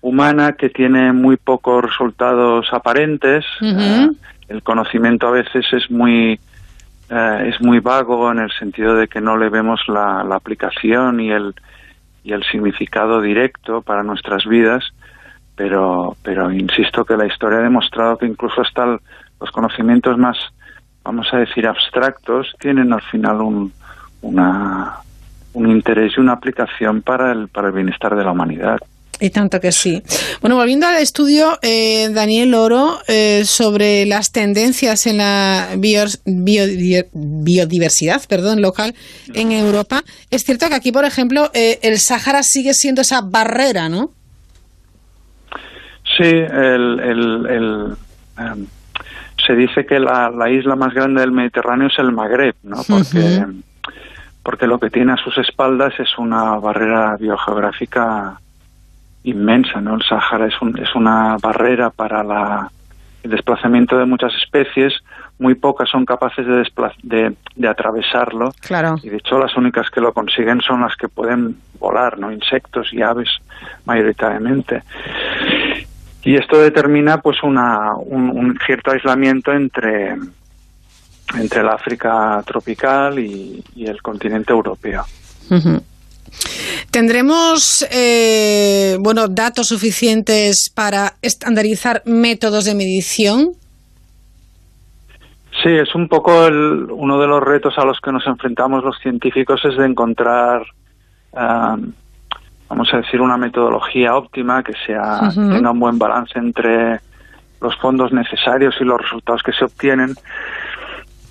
humana que tiene muy pocos resultados aparentes el conocimiento a veces es muy eh, es muy vago en el sentido de que no le vemos la, aplicación y el y el significado directo para nuestras vidas pero pero insisto que la historia ha demostrado que incluso hasta los conocimientos más vamos a decir abstractos tienen al final un una un interés y una aplicación para el para el bienestar de la humanidad y tanto que sí. Bueno, volviendo al estudio, eh, Daniel Oro, eh, sobre las tendencias en la biodiversidad perdón, local en Europa, es cierto que aquí, por ejemplo, eh, el Sáhara sigue siendo esa barrera, ¿no? Sí, el, em, se dice que la, isla más grande del Mediterráneo es el Magreb, ¿no? Porque, porque lo que tiene a sus espaldas es una barrera biogeográfica inmensa, ¿no? El Sáhara es, un, es una barrera para la, el desplazamiento de muchas especies, muy pocas son capaces de, de, de, atravesarlo. Claro. Y de hecho las únicas que lo consiguen son las que pueden volar, ¿no? Insectos y aves mayoritariamente. Y esto determina pues una, un, cierto aislamiento entre, entre el África tropical y, el continente europeo. ¿Tendremos eh, bueno, datos suficientes para estandarizar métodos de medición? Sí, es un poco uno de los retos a los que nos enfrentamos los científicos es de encontrar, vamos a decir, una metodología óptima que sea tenga un buen balance entre los fondos necesarios y los resultados que se obtienen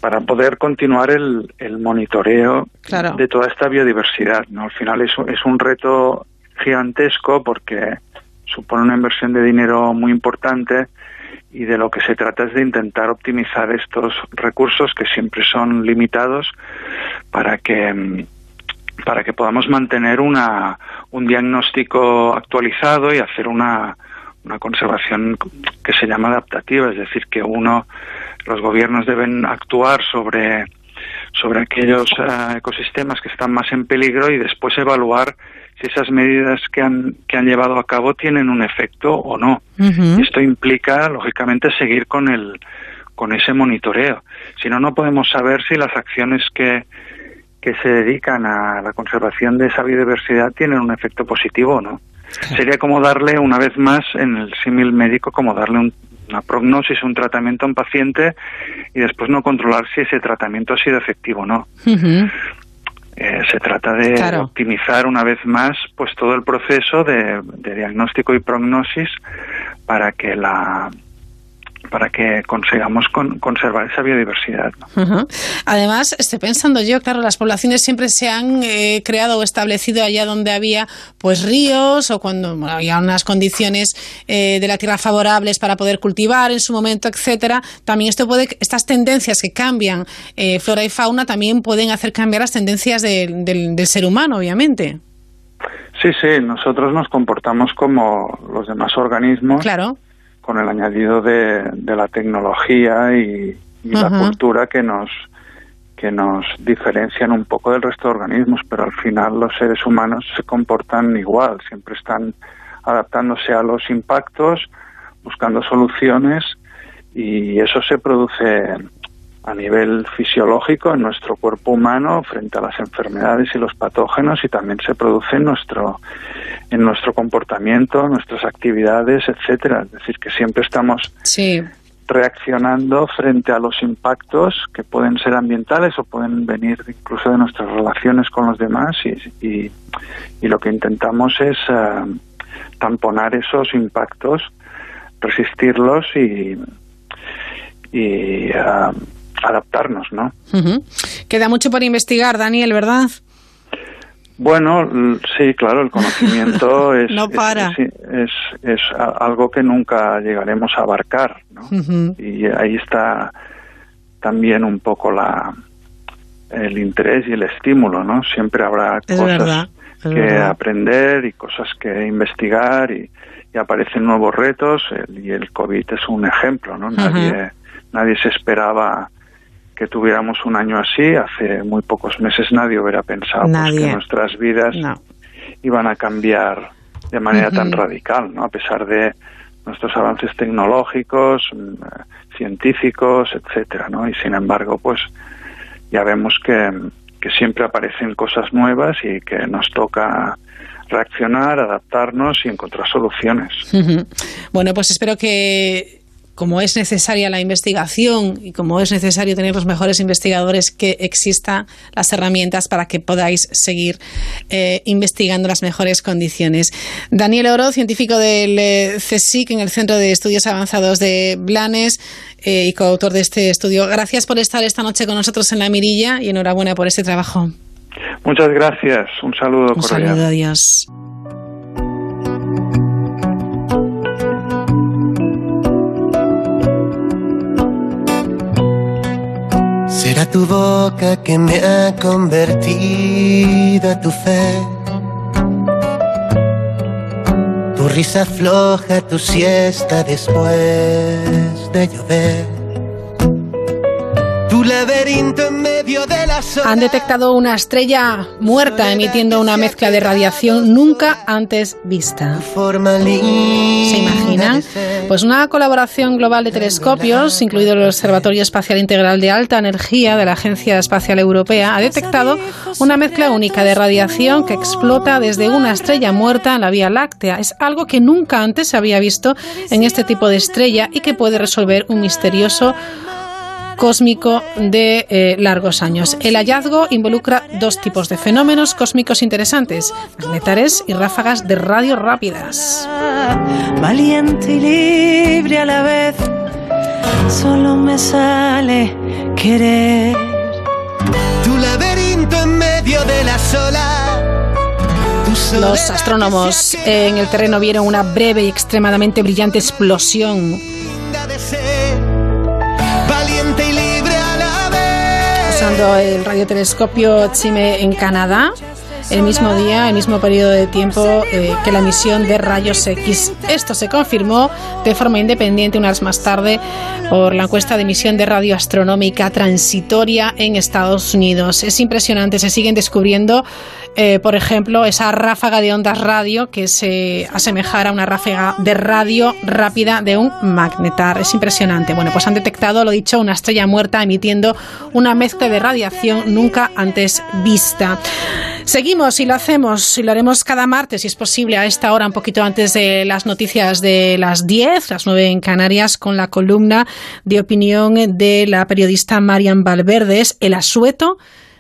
para poder continuar el, el monitoreo de toda esta biodiversidad. ¿no? Al final es, es un reto gigantesco porque supone una inversión de dinero muy importante y de lo que se trata es de intentar optimizar estos recursos que siempre son limitados para que para que podamos mantener una, un diagnóstico actualizado y hacer una, una conservación que se llama adaptativa, es decir, que uno los gobiernos deben actuar sobre, sobre aquellos eh, ecosistemas que están más en peligro y después evaluar si esas medidas que han, que han llevado a cabo tienen un efecto o no. Esto implica, lógicamente, seguir con, el, con ese monitoreo. Si no, no podemos saber si las acciones que, que se dedican a la conservación de esa biodiversidad tienen un efecto positivo o no. Sería como darle, una vez más, en el símil médico, como darle una prognosis, un tratamiento a un paciente y después no controlar si ese tratamiento ha sido efectivo o no. Eh, se trata de optimizar una vez más pues todo el proceso de diagnóstico y prognosis para que la para que consigamos conservar esa biodiversidad. Además, estoy pensando yo, claro, las poblaciones siempre se han eh, creado o establecido allá donde había pues ríos o cuando había unas condiciones eh, de la tierra favorables para poder cultivar en su momento, etcétera. También esto puede, estas tendencias que cambian eh, flora y fauna también pueden hacer cambiar las tendencias del ser humano, obviamente. Sí, sí, nosotros nos comportamos como los demás organismos. Claro con el añadido de, la tecnología y, la cultura que nos que nos diferencian un poco del resto de organismos, pero al final los seres humanos se comportan igual, siempre están adaptándose a los impactos, buscando soluciones y eso se produce a nivel fisiológico en nuestro cuerpo humano frente a las enfermedades y los patógenos y también se produce en nuestro en nuestro comportamiento, nuestras actividades, etcétera. Es decir, que siempre estamos reaccionando frente a los impactos que pueden ser ambientales o pueden venir incluso de nuestras relaciones con los demás y, y, lo que intentamos es eh, tamponar esos impactos, resistirlos y, y uh, adaptarnos, ¿no? Queda mucho por investigar, Daniel, ¿verdad? Bueno, sí, claro, el conocimiento es, no para. Es, es, algo que nunca llegaremos a abarcar, ¿no? Y ahí está también un poco la el interés y el estímulo, ¿no? Siempre habrá cosas que aprender y cosas que investigar y, aparecen nuevos retos y el COVID es un ejemplo, ¿no? Nadie nadie se esperaba que tuviéramos un año así. Hace muy pocos meses nadie hubiera pensado pues, que nuestras vidas iban a cambiar de manera tan radical, ¿no? A pesar de nuestros avances tecnológicos, mm, científicos, etcétera, ¿no? Y sin embargo, pues ya vemos que, que siempre aparecen cosas nuevas y que nos toca reaccionar, adaptarnos y encontrar soluciones. Bueno, pues espero que como es necesaria la investigación y como es necesario tener los mejores investigadores, que existan las herramientas para que podáis seguir eh, investigando las mejores condiciones. Daniel Oro, científico del eh, CSIC en el Centro de Estudios Avanzados de Blanes eh, y coautor de este estudio. Gracias por estar esta noche con nosotros en La Mirilla y enhorabuena por este trabajo. Muchas gracias. Un saludo. Un saludo. Adiós. Tu boca que me ha convertido a tu fe. Tu risa floja, tu siesta después de llover. Tu laberinto en han detectado una estrella muerta emitiendo una mezcla de radiación nunca antes vista. ¿Se imaginan? Pues una colaboración global de telescopios, incluido el Observatorio Espacial Integral de Alta Energía de la Agencia Espacial Europea, ha detectado una mezcla única de radiación que explota desde una estrella muerta en la Vía Láctea. Es algo que nunca antes se había visto en este tipo de estrella y que puede resolver un misterioso cósmico de eh, largos años. El hallazgo involucra dos tipos de fenómenos cósmicos interesantes, magnetares y ráfagas de radio rápidas. Valiente y libre a la vez, solo me sale querer. Tu laberinto en medio de la sola. Los astrónomos en el terreno vieron una breve y extremadamente brillante explosión el radiotelescopio Chime en Canadá el mismo día, el mismo periodo de tiempo eh, que la emisión de rayos X. Esto se confirmó de forma independiente unas más tarde por la encuesta de emisión de radio astronómica transitoria en Estados Unidos. Es impresionante, se siguen descubriendo, eh, por ejemplo, esa ráfaga de ondas radio que se asemejara a una ráfaga de radio rápida de un magnetar. Es impresionante. Bueno, pues han detectado, lo dicho, una estrella muerta emitiendo una mezcla de radiación nunca antes vista. Seguimos y lo hacemos y lo haremos cada martes, si es posible, a esta hora, un poquito antes de las noticias de las 10, las 9 en Canarias, con la columna de opinión de la periodista Marian Valverdes, El asueto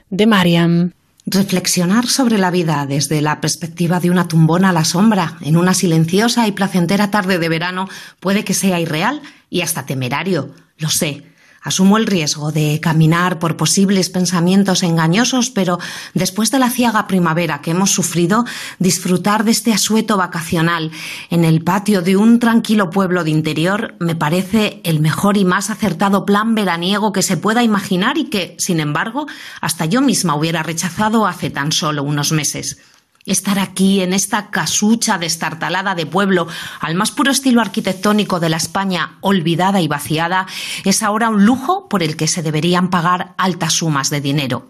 de Marian. Reflexionar sobre la vida desde la perspectiva de una tumbona a la sombra en una silenciosa y placentera tarde de verano puede que sea irreal y hasta temerario, lo sé Asumo el riesgo de caminar por posibles pensamientos engañosos, pero después de la ciaga primavera que hemos sufrido, disfrutar de este asueto vacacional en el patio de un tranquilo pueblo de interior me parece el mejor y más acertado plan veraniego que se pueda imaginar y que, sin embargo, hasta yo misma hubiera rechazado hace tan solo unos meses. Estar aquí en esta casucha destartalada de pueblo, al más puro estilo arquitectónico de la España olvidada y vaciada, es ahora un lujo por el que se deberían pagar altas sumas de dinero.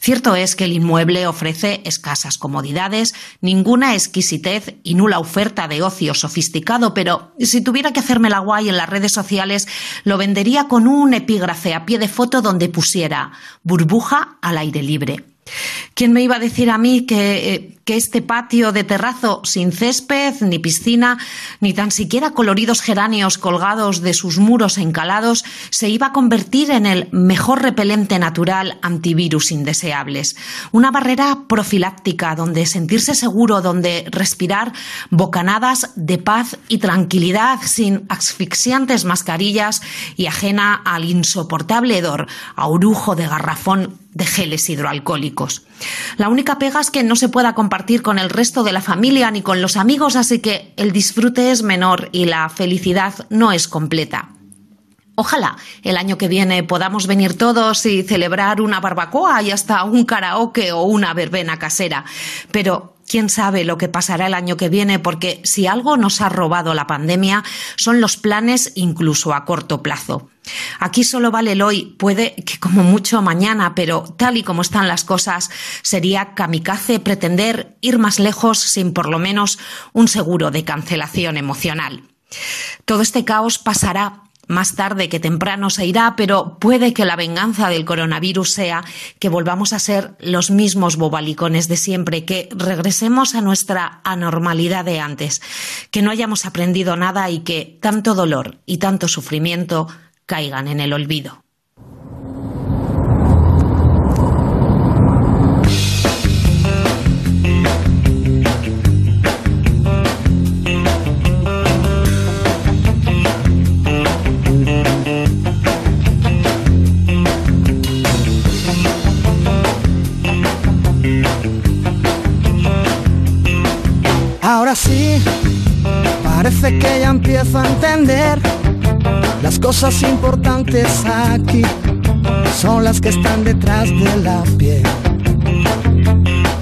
Cierto es que el inmueble ofrece escasas comodidades, ninguna exquisitez y nula oferta de ocio sofisticado, pero si tuviera que hacerme la guay en las redes sociales, lo vendería con un epígrafe a pie de foto donde pusiera burbuja al aire libre. ¿Quién me iba a decir a mí que, eh, que, este patio de terrazo sin césped, ni piscina, ni tan siquiera coloridos geranios colgados de sus muros encalados, se iba a convertir en el mejor repelente natural antivirus indeseables? Una barrera profiláctica donde sentirse seguro, donde respirar bocanadas de paz y tranquilidad sin asfixiantes mascarillas y ajena al insoportable hedor a orujo de garrafón de geles hidroalcohólicos. La única pega es que no se pueda compartir con el resto de la familia ni con los amigos, así que el disfrute es menor y la felicidad no es completa. Ojalá el año que viene podamos venir todos y celebrar una barbacoa y hasta un karaoke o una verbena casera. Pero quién sabe lo que pasará el año que viene, porque si algo nos ha robado la pandemia son los planes incluso a corto plazo. Aquí solo vale el hoy, puede que como mucho mañana, pero tal y como están las cosas, sería kamikaze pretender ir más lejos sin por lo menos un seguro de cancelación emocional. Todo este caos pasará más tarde que temprano se irá, pero puede que la venganza del coronavirus sea que volvamos a ser los mismos bobalicones de siempre, que regresemos a nuestra anormalidad de antes, que no hayamos aprendido nada y que tanto dolor y tanto sufrimiento caigan en el olvido. Ahora sí, parece que ya empiezo a entender las cosas importantes aquí son las que están detrás de la piel.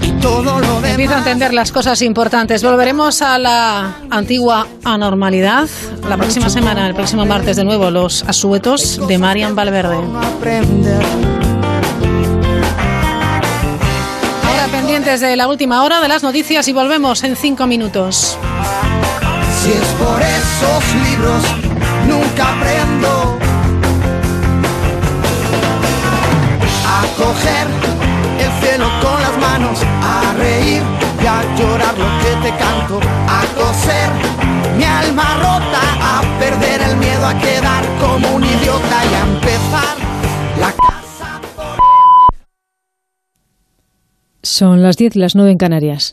Y todo lo demás... Empiezo a entender las cosas importantes. Volveremos a la antigua anormalidad la próxima semana, el próximo martes de nuevo, los asuetos de Marian Valverde. Ahora pendientes de la última hora de las noticias y volvemos en cinco minutos. Si es por esos libros nunca aprendo a coger el cielo con las manos, a reír y a llorar lo que te canto, a coser mi alma rota, a perder el miedo a quedar como un idiota y a empezar la casa por... Son las 10 y las 9 en Canarias.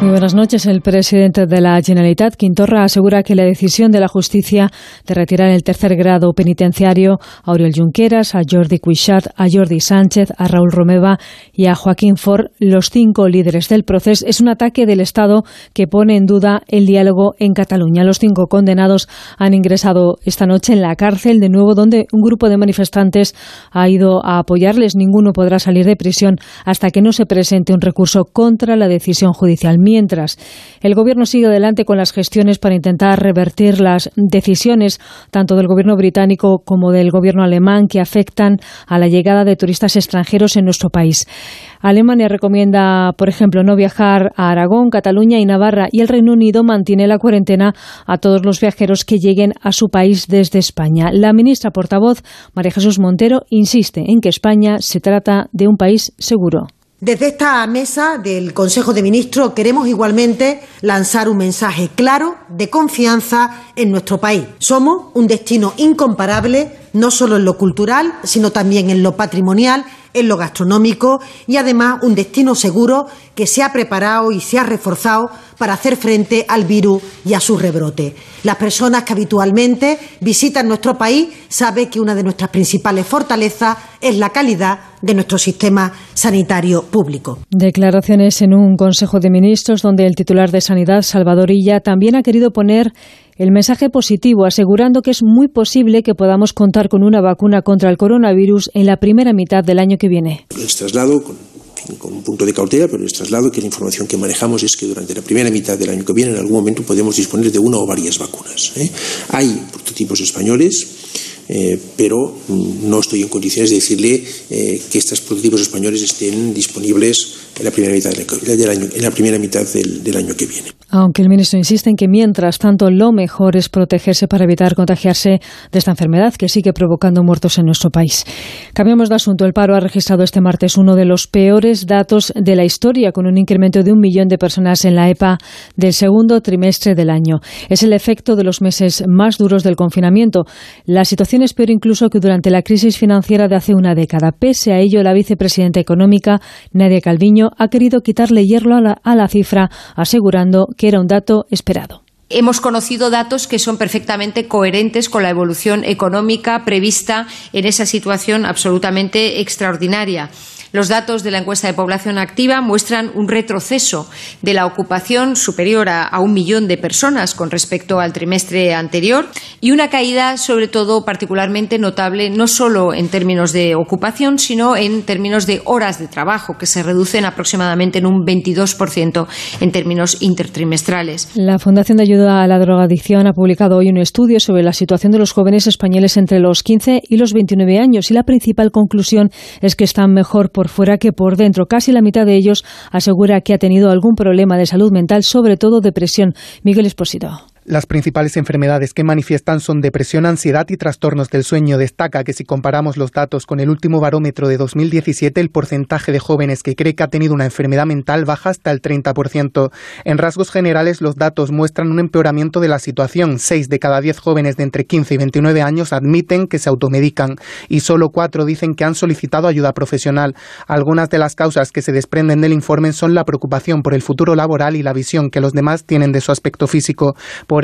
Muy buenas noches. El presidente de la Generalitat, Quintorra, asegura que la decisión de la justicia de retirar el tercer grado penitenciario a Oriol Junqueras, a Jordi Cuixart, a Jordi Sánchez, a Raúl Romeva y a Joaquín Ford, los cinco líderes del proceso, es un ataque del Estado que pone en duda el diálogo en Cataluña. Los cinco condenados han ingresado esta noche en la cárcel, de nuevo, donde un grupo de manifestantes ha ido a apoyarles. Ninguno podrá salir de prisión hasta que no se presente un recurso contra la decisión judicial Mientras, el Gobierno sigue adelante con las gestiones para intentar revertir las decisiones tanto del Gobierno británico como del Gobierno alemán que afectan a la llegada de turistas extranjeros en nuestro país. Alemania recomienda, por ejemplo, no viajar a Aragón, Cataluña y Navarra y el Reino Unido mantiene la cuarentena a todos los viajeros que lleguen a su país desde España. La ministra portavoz, María Jesús Montero, insiste en que España se trata de un país seguro. Desde esta mesa del Consejo de Ministros queremos igualmente lanzar un mensaje claro de confianza en nuestro país. Somos un destino incomparable, no solo en lo cultural, sino también en lo patrimonial en lo gastronómico y además un destino seguro que se ha preparado y se ha reforzado para hacer frente al virus y a su rebrote. Las personas que habitualmente visitan nuestro país saben que una de nuestras principales fortalezas es la calidad de nuestro sistema sanitario público. Declaraciones en un Consejo de Ministros donde el titular de Sanidad, Salvador Illa, también ha querido poner el mensaje positivo, asegurando que es muy posible que podamos contar con una vacuna contra el coronavirus en la primera mitad del año que viene. Les traslado con, un punto de cautela, pero les traslado que la información que manejamos es que durante la primera mitad del año que viene, en algún momento, podemos disponer de una o varias vacunas. ¿eh? Hay prototipos españoles. Eh, pero no estoy en condiciones de decirle eh, que estos prototipos españoles estén disponibles en la primera mitad del año, en la primera mitad del año que viene. Aunque el ministro insiste en que mientras tanto lo mejor es protegerse para evitar contagiarse de esta enfermedad que sigue provocando muertos en nuestro país. Cambiamos de asunto. El paro ha registrado este martes uno de los peores datos de la historia, con un incremento de un millón de personas en la EPA del segundo trimestre del año. Es el efecto de los meses más duros del confinamiento. La situación es peor incluso que durante la crisis financiera de hace una década. Pese a ello, la vicepresidenta económica, Nadia Calviño, ha querido quitarle hierro a la, a la cifra, asegurando que era un dato esperado. Hemos conocido datos que son perfectamente coherentes con la evolución económica prevista en esa situación absolutamente extraordinaria. Los datos de la encuesta de población activa muestran un retroceso de la ocupación superior a, un millón de personas con respecto al trimestre anterior y una caída, sobre todo, particularmente notable, no solo en términos de ocupación, sino en términos de horas de trabajo, que se reducen aproximadamente en un 22% en términos intertrimestrales. La Fundación de Ayuda a la Drogadicción ha publicado hoy un estudio sobre la situación de los jóvenes españoles entre los 15 y los 29 años y la principal conclusión es que están mejor por fuera que por dentro. Casi la mitad de ellos asegura que ha tenido algún problema de salud mental, sobre todo depresión. Miguel Esposito. Las principales enfermedades que manifiestan son depresión, ansiedad y trastornos del sueño. Destaca que si comparamos los datos con el último barómetro de 2017, el porcentaje de jóvenes que cree que ha tenido una enfermedad mental baja hasta el 30%. En rasgos generales, los datos muestran un empeoramiento de la situación. Seis de cada diez jóvenes de entre 15 y 29 años admiten que se automedican y solo cuatro dicen que han solicitado ayuda profesional. Algunas de las causas que se desprenden del informe son la preocupación por el futuro laboral y la visión que los demás tienen de su aspecto físico.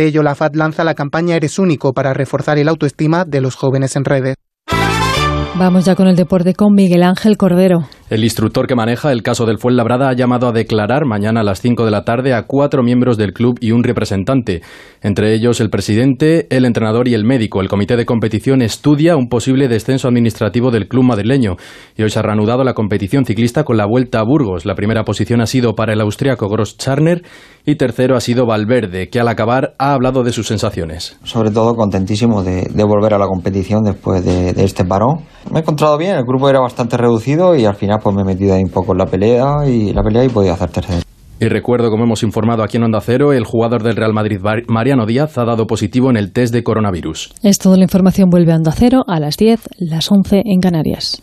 Ello, la FAD lanza la campaña Eres único para reforzar el autoestima de los jóvenes en redes. Vamos ya con el deporte con Miguel Ángel Cordero. El instructor que maneja el caso del Fuenlabrada ha llamado a declarar mañana a las 5 de la tarde a cuatro miembros del club y un representante, entre ellos el presidente, el entrenador y el médico. El comité de competición estudia un posible descenso administrativo del club madrileño y hoy se ha reanudado la competición ciclista con la Vuelta a Burgos. La primera posición ha sido para el austriaco Gross Charner y tercero ha sido Valverde, que al acabar ha hablado de sus sensaciones. Sobre todo contentísimo de, volver a la competición después de, de este parón me he encontrado bien, el grupo era bastante reducido y al final pues me he metido ahí un poco en la pelea y la pelea y podía hacer tercero. Y recuerdo, como hemos informado aquí en Onda Cero, el jugador del Real Madrid, Mariano Díaz, ha dado positivo en el test de coronavirus. Es toda la información vuelve a Onda Cero a las 10, las 11 en Canarias.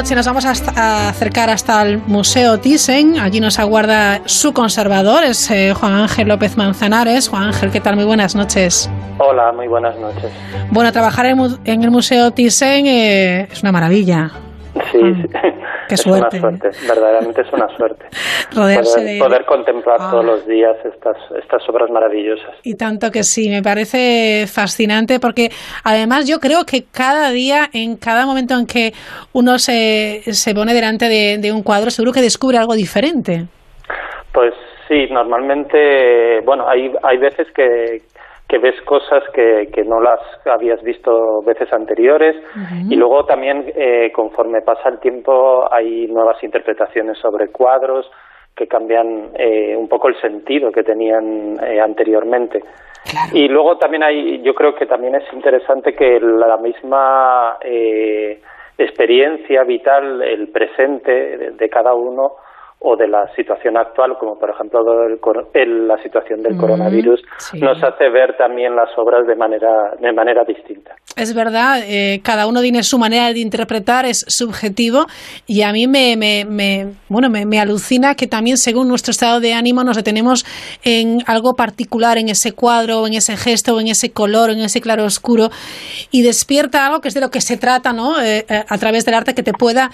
Noche nos vamos a, acercar hasta el Museo Thyssen. Allí nos aguarda su conservador, es eh, Juan Ángel López Manzanares. Juan Ángel, ¿qué tal? Muy buenas noches. Hola, muy buenas noches. Bueno, trabajar en, el Museo Thyssen eh, es una maravilla. Sí, Qué es suerte. una suerte, verdaderamente es una suerte. Rodearse poder, de... poder contemplar todos ah. los días estas, estas obras maravillosas. Y tanto que sí, me parece fascinante porque además yo creo que cada día, en cada momento en que uno se, se pone delante de, de un cuadro, seguro que descubre algo diferente. Pues sí, normalmente, bueno, hay, hay veces que, que ves cosas que, que no las habías visto veces anteriores. Y luego también eh, conforme pasa el tiempo hay nuevas interpretaciones sobre cuadros que cambian eh, un poco el sentido que tenían eh, anteriormente. Y luego también hay, yo creo que también es interesante que la misma experiencia vital, el presente de cada uno, o de la situación actual, como por ejemplo el, la situación del coronavirus, nos hace ver también las obras de manera, de manera distinta. Es verdad, eh, cada uno tiene su manera de interpretar, es subjetivo, y a mí me, me, me bueno, me, me, alucina que también según nuestro estado de ánimo nos detenemos en algo particular, en ese cuadro, en ese gesto, en ese color, en ese claro oscuro, y despierta algo que es de lo que se trata, ¿no? Eh, eh, a través del arte que te pueda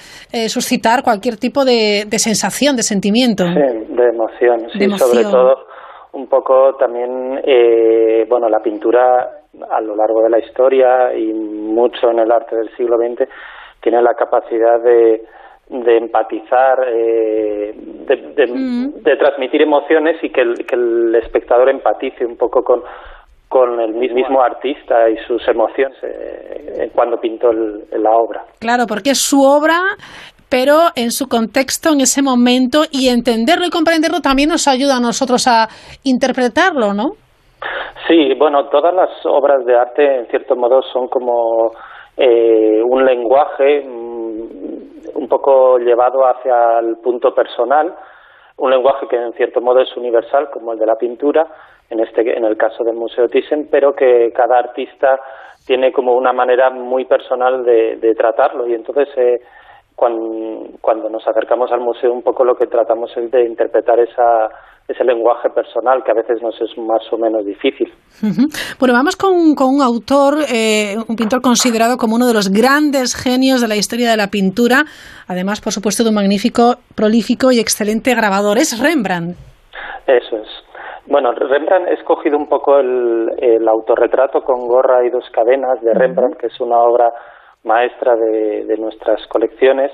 suscitar cualquier tipo de, de sensación de sentimiento. Sí, de emoción, sí, sobre todo un poco también, eh, bueno, la pintura a lo largo de la historia y mucho en el arte del siglo XX tiene la capacidad de, de empatizar, eh, de, mm. de, transmitir emociones y que el, que el espectador empatice un poco con, con el mismo artista y sus emociones eh, cuando pintó la obra. Claro, porque es su obra pero en su contexto, en ese momento, y entenderlo y comprenderlo también nos ayuda a nosotros a interpretarlo, ¿no? Sí, bueno, todas las obras de arte, en cierto modo, son como eh, un lenguaje mm, un poco llevado hacia el punto personal, un lenguaje que en cierto modo es universal, como el de la pintura, en este en el caso del Museo Thyssen, pero que cada artista tiene como una manera muy personal de, de tratarlo y entonces eh, cuando, nos acercamos al museo un poco lo que tratamos es de interpretar esa, ese lenguaje personal que a veces nos es más o menos difícil. Bueno, vamos con, un autor, eh, un pintor considerado como uno de los grandes genios de la historia de la pintura, además, por supuesto, de un magnífico, prolífico y excelente grabador. Es Rembrandt. Eso es. Bueno, Rembrandt he escogido un poco el, el autorretrato con gorra y dos cadenas de Rembrandt, que es una obra maestra de, nuestras colecciones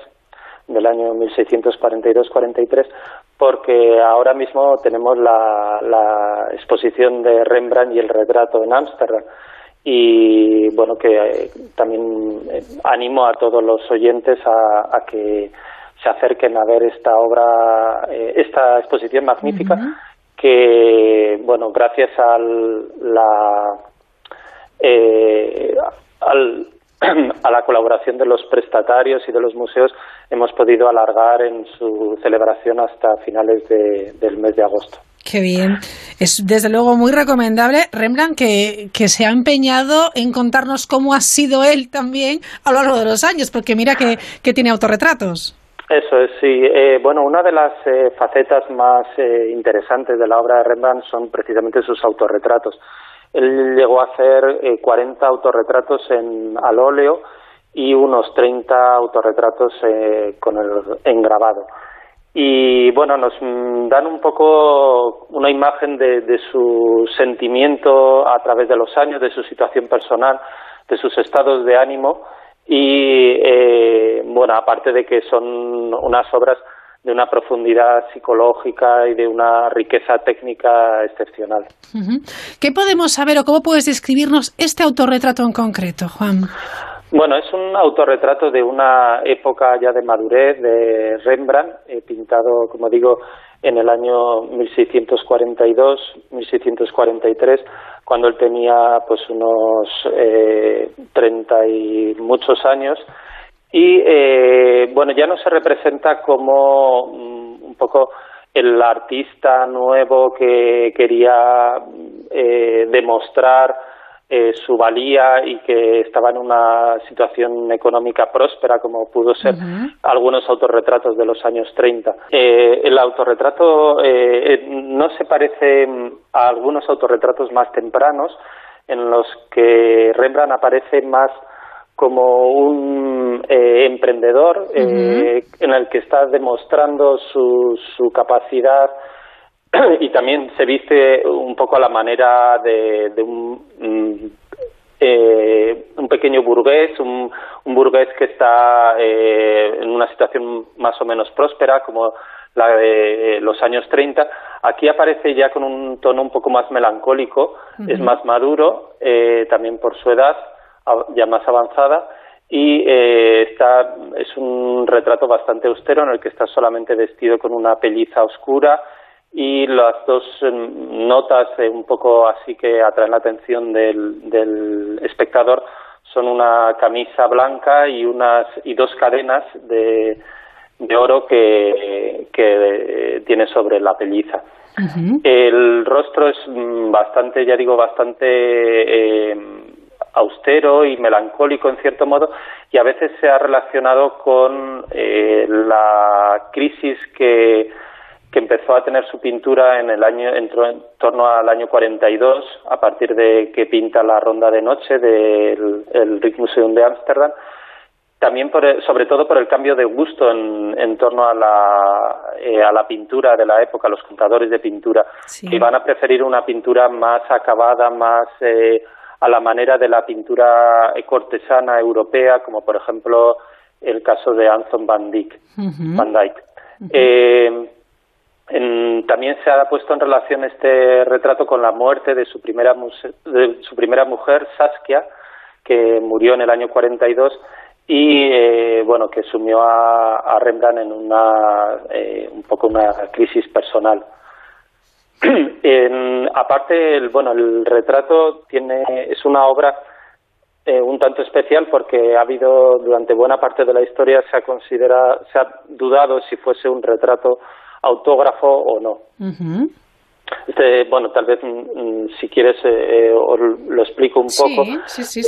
del año 1642-43, porque ahora mismo tenemos la, exposición de Rembrandt y el retrato en Ámsterdam. Y bueno, que eh, también eh, animo a todos los oyentes a, que se acerquen a ver esta obra, eh, esta exposición magnífica, que bueno, gracias al, la, al, a la colaboración de los prestatarios y de los museos hemos podido alargar en su celebración hasta finales del mes de agosto. Qué bien. Es desde luego muy recomendable. Rembrandt, que, que, se ha empeñado en contarnos cómo ha sido él también a lo largo de los años, porque mira que, que tiene autorretratos. Eso es, sí. Eh, bueno, una de las eh, facetas más eh, interesantes de la obra de Rembrandt son precisamente sus autorretratos. Él llegó a hacer 40 eh, autorretratos en, al óleo y unos 30 autorretratos eh, con el engrabado. Y bueno, nos dan un poco una imagen de, su sentimiento a través de los años, de su situación personal, de sus estados de ánimo y eh, bueno, aparte de que son unas obras de una profundidad psicológica y de una riqueza técnica excepcional. ¿Qué podemos saber o cómo puedes describirnos este autorretrato en concreto, Juan? Bueno, es un autorretrato de una época ya de madurez de Rembrandt, eh, pintado, como digo, en el año 1642-1643, cuando él tenía pues unos eh, treinta y muchos años y eh, bueno, ya no se representa como mm, un poco el artista nuevo que quería eh, demostrar eh, su valía y que estaba en una situación económica próspera, como pudo ser algunos autorretratos de los años 30. Eh, el autorretrato eh, no se parece a algunos autorretratos más tempranos, en los que Rembrandt aparece más como un emprendedor en el que está demostrando su, su capacidad y también se viste un poco a la manera de, un, mm, eh, un pequeño burgués, un, un burgués que está eh, en una situación más o menos próspera, como la de los años 30. Aquí aparece ya con un tono un poco más melancólico, es más maduro, eh, también por su edad, ya más avanzada, y está, es un retrato bastante austero en el que está solamente vestido con una pelliza oscura y las dos em, notas eh, un poco así que atraen la atención del, del espectador son una camisa blanca y unas y dos cadenas de, de oro que, que tiene sobre la pelliza. El rostro es mm, bastante, ya digo, bastante eh, austero y melancólico en cierto modo y a veces se ha relacionado con eh, la crisis que que empezó a tener su pintura en el año en, torno al año 42 a partir de que pinta la ronda de noche del el Rijksmuseum de Ámsterdam también sobre todo por el cambio de gusto en, en torno a la, eh, a la pintura de la época, los compradores de pintura, que van a preferir una pintura más acabada, más eh, a la manera de la pintura cortesana europea, como por ejemplo el caso de Anton van Dyck. Van Dyck. eh, también se ha puesto en relación este retrato con la muerte de su primera, de su primera mujer, Saskia, que murió en el año 42 y eh, bueno que sumió a, Rembrandt en una eh, un poco una crisis personal. aparte, el, bueno, el retrato tiene es una obra eh, un tanto especial porque ha habido durante buena parte de la historia se ha considerado se ha dudado si fuese un retrato autógrafo o no. Este, bueno, tal vez mm, mm, si quieres eh, eh, os lo explico un poco.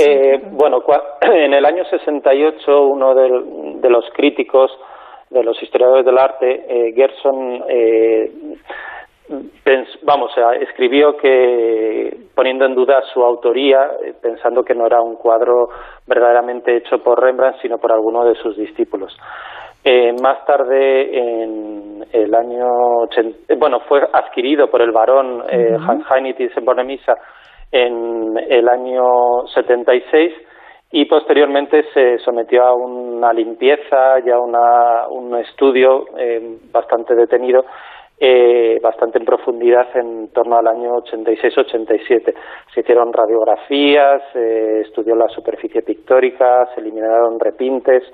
eh, bueno, en el año 68 uno de, de, los críticos, de los historiadores del arte, Gerson, eh, vamos, escribió que poniendo en duda su autoría, eh, pensando que no era un cuadro verdaderamente hecho por Rembrandt, sino por alguno de sus discípulos. Eh, más tarde, en el año eh, bueno, fue adquirido por el barón eh, Hans Heinrich en el año 76 y posteriormente se sometió a una limpieza y a una, un estudio eh, bastante detenido, eh, bastante en profundidad en torno al año 86-87. Se hicieron radiografías, se estudió la superficie pictórica, se eliminaron repintes,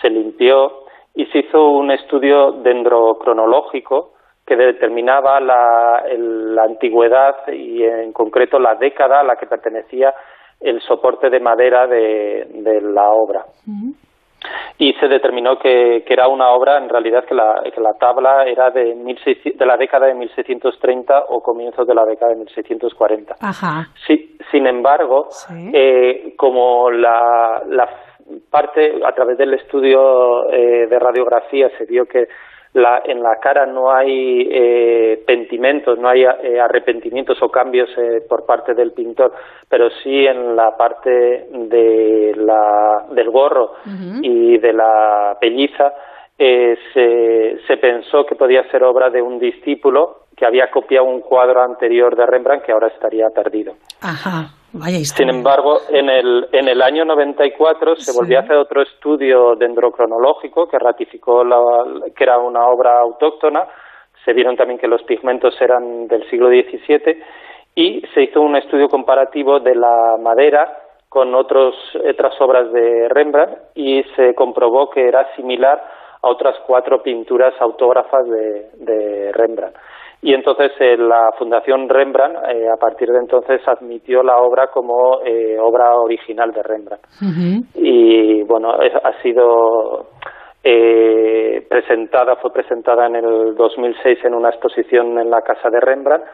se limpió y se hizo un estudio dendrocronológico que determinaba la, la antigüedad y en concreto la década a la que pertenecía el soporte de madera de, de la obra. Y se determinó que, que, era una obra, en realidad, que la, que la tabla era de, 1600, de la década de 1630 o comienzos de la década de 1640. Ajá. Sí, sin embargo, eh, como la, la parte, a través del estudio eh, de radiografía, se vio que la, en la cara no hay eh, pentimentos, no hay eh, arrepentimientos o cambios eh, por parte del pintor, pero sí en la parte de la, del gorro y de la pelliza eh, se, se pensó que podía ser obra de un discípulo que había copiado un cuadro anterior de Rembrandt que ahora estaría perdido. Ajá. Sin embargo, en el, en el año 94 se volvió a hacer otro estudio dendrocronológico que ratificó la, que era una obra autóctona. Se vieron también que los pigmentos eran del siglo XVII y se hizo un estudio comparativo de la madera con otros, otras obras de Rembrandt y se comprobó que era similar a otras cuatro pinturas autógrafas de, de Rembrandt y entonces eh, la Fundación Rembrandt eh, a partir de entonces admitió la obra como eh, obra original de Rembrandt. Y bueno ha sido presentada, fue presentada en el 2006 en una exposición en la Casa de Rembrandt.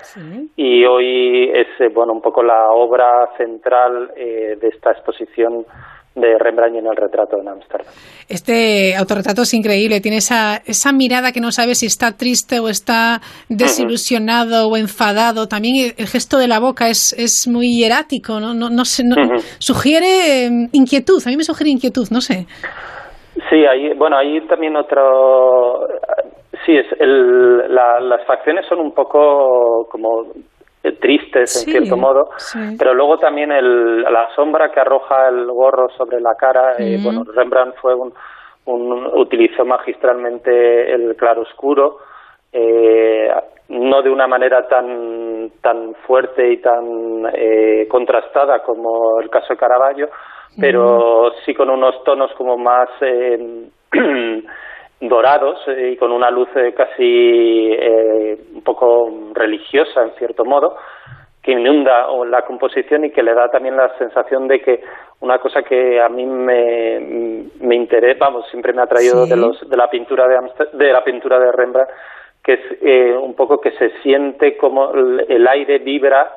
Y hoy es, eh, bueno, un poco la obra central eh, de esta exposición de Rembrandt en el retrato en Ámsterdam. Este autorretrato es increíble, tiene esa, esa mirada que no sabe si está triste o está desilusionado o enfadado. También el, gesto de la boca es, es muy hierático, ¿no? no, no, Sugiere em, inquietud, a mí me sugiere inquietud, no sé. Sí, hay, bueno, hay también otro... Sí, es el, las facciones son un poco como tristes en cierto modo, pero luego también el, la sombra que arroja el gorro sobre la cara, eh, bueno, Rembrandt fue un, un, utilizó magistralmente el claroscuro, eh, no de una manera tan tan fuerte y tan eh, contrastada como el caso de Caravaggio, pero sí con unos tonos como más eh, dorados eh, y con una luz eh, casi eh, un poco religiosa en cierto modo que inunda la composición y que le da también la sensación de que una cosa que a mí me, me interesa, vamos, siempre me ha traído de, los, de la pintura de, de la pintura de Rembrandt, que es un poco que se siente como el aire vibra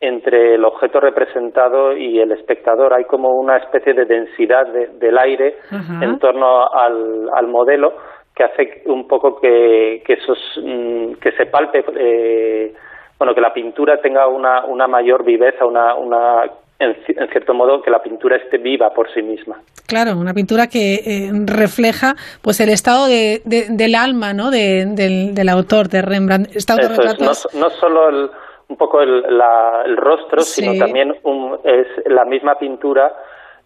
entre el objeto representado y el espectador. Hay como una especie de densidad del aire en torno al, al, modelo que hace un poco que, que, esos, mm, que se palpe, eh, bueno, que la pintura tenga una, una mayor viveza, una, una en, cierto modo que la pintura esté viva por sí misma. Claro, una pintura que eh, refleja pues el estado de, del alma ¿no? del, del, autor, de Rembrandt. Estado no, no solo el, un poco el, la, el rostro, sino también un, es la misma pintura,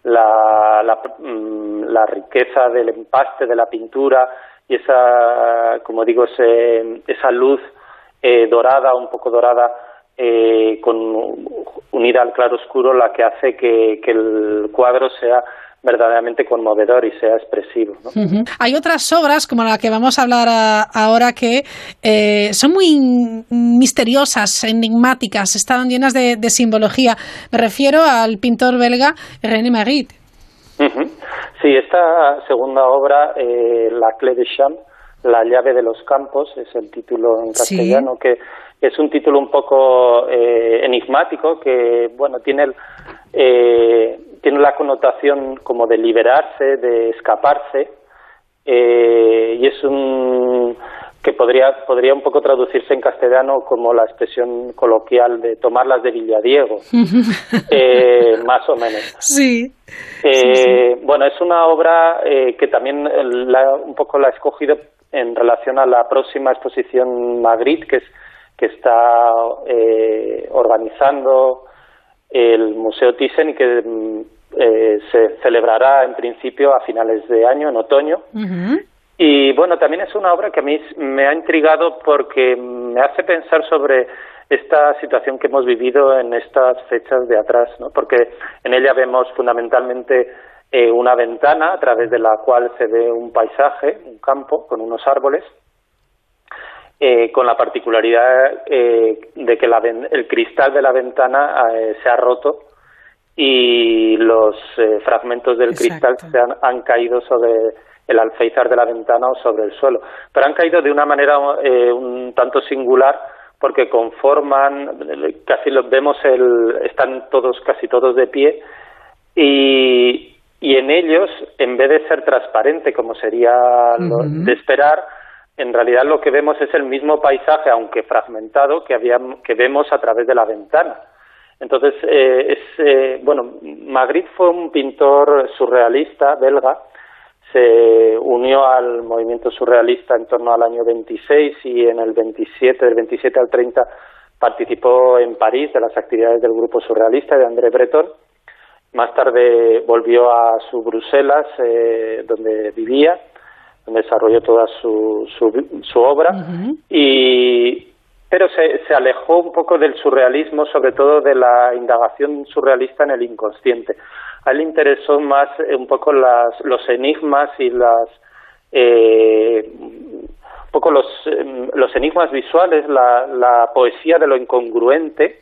la, la, mm, la, riqueza del empaste de la pintura y esa, como digo, ese, esa luz eh, dorada, un poco dorada, eh, con, unida al claro oscuro, la que hace que, que el cuadro sea verdaderamente conmovedor y sea expresivo. Hay otras obras, como la que vamos a hablar ahora, que eh, son muy misteriosas, enigmáticas, están llenas de, simbología. Me refiero al pintor belga René Magritte. Sí, esta segunda obra, eh, La Clé de Champ, La llave de los campos, es el título en castellano, que es un título un poco eh, enigmático, que, bueno, tiene el tiene la connotación como de liberarse, de escaparse, eh, y es un que podría podría un poco traducirse en castellano como la expresión coloquial de tomarlas de Villadiego, eh, más o menos. Sí. Eh, Bueno, es una obra eh, que también la, un poco la he escogido en relación a la próxima exposición Madrid, que es que está eh, organizando el Museo Thyssen y que mm, eh, se celebrará en principio a finales de año, en otoño. Y bueno, también es una obra que a mí me ha intrigado porque me hace pensar sobre esta situación que hemos vivido en estas fechas de atrás, ¿no? porque en ella vemos fundamentalmente eh, una ventana a través de la cual se ve un paisaje, un campo con unos árboles, eh, con la particularidad eh, de que la, el cristal de la ventana eh, se ha roto y los eh, fragmentos del cristal se han, han, caído sobre el alféizar de la ventana o sobre el suelo. Pero han caído de una manera un tanto singular porque conforman, casi los vemos, el, están todos, casi todos de pie y, y en ellos, en vez de ser transparente como sería lo de esperar, en realidad lo que vemos es el mismo paisaje, aunque fragmentado, que, había, que vemos a través de la ventana. Entonces, eh, es, eh, bueno, Magritte fue un pintor surrealista belga, se unió al movimiento surrealista en torno al año 26 y en el 27, del 27 al 30, participó en París de las actividades del grupo surrealista de André Breton. Más tarde volvió a su Bruselas, eh, donde vivía, donde desarrolló toda su, su, su obra y pero se, se alejó un poco del surrealismo, sobre todo de la indagación surrealista en el inconsciente. A él le interesó más eh, un poco las, los enigmas y las eh, un poco los, em, los enigmas visuales, la, la poesía de lo incongruente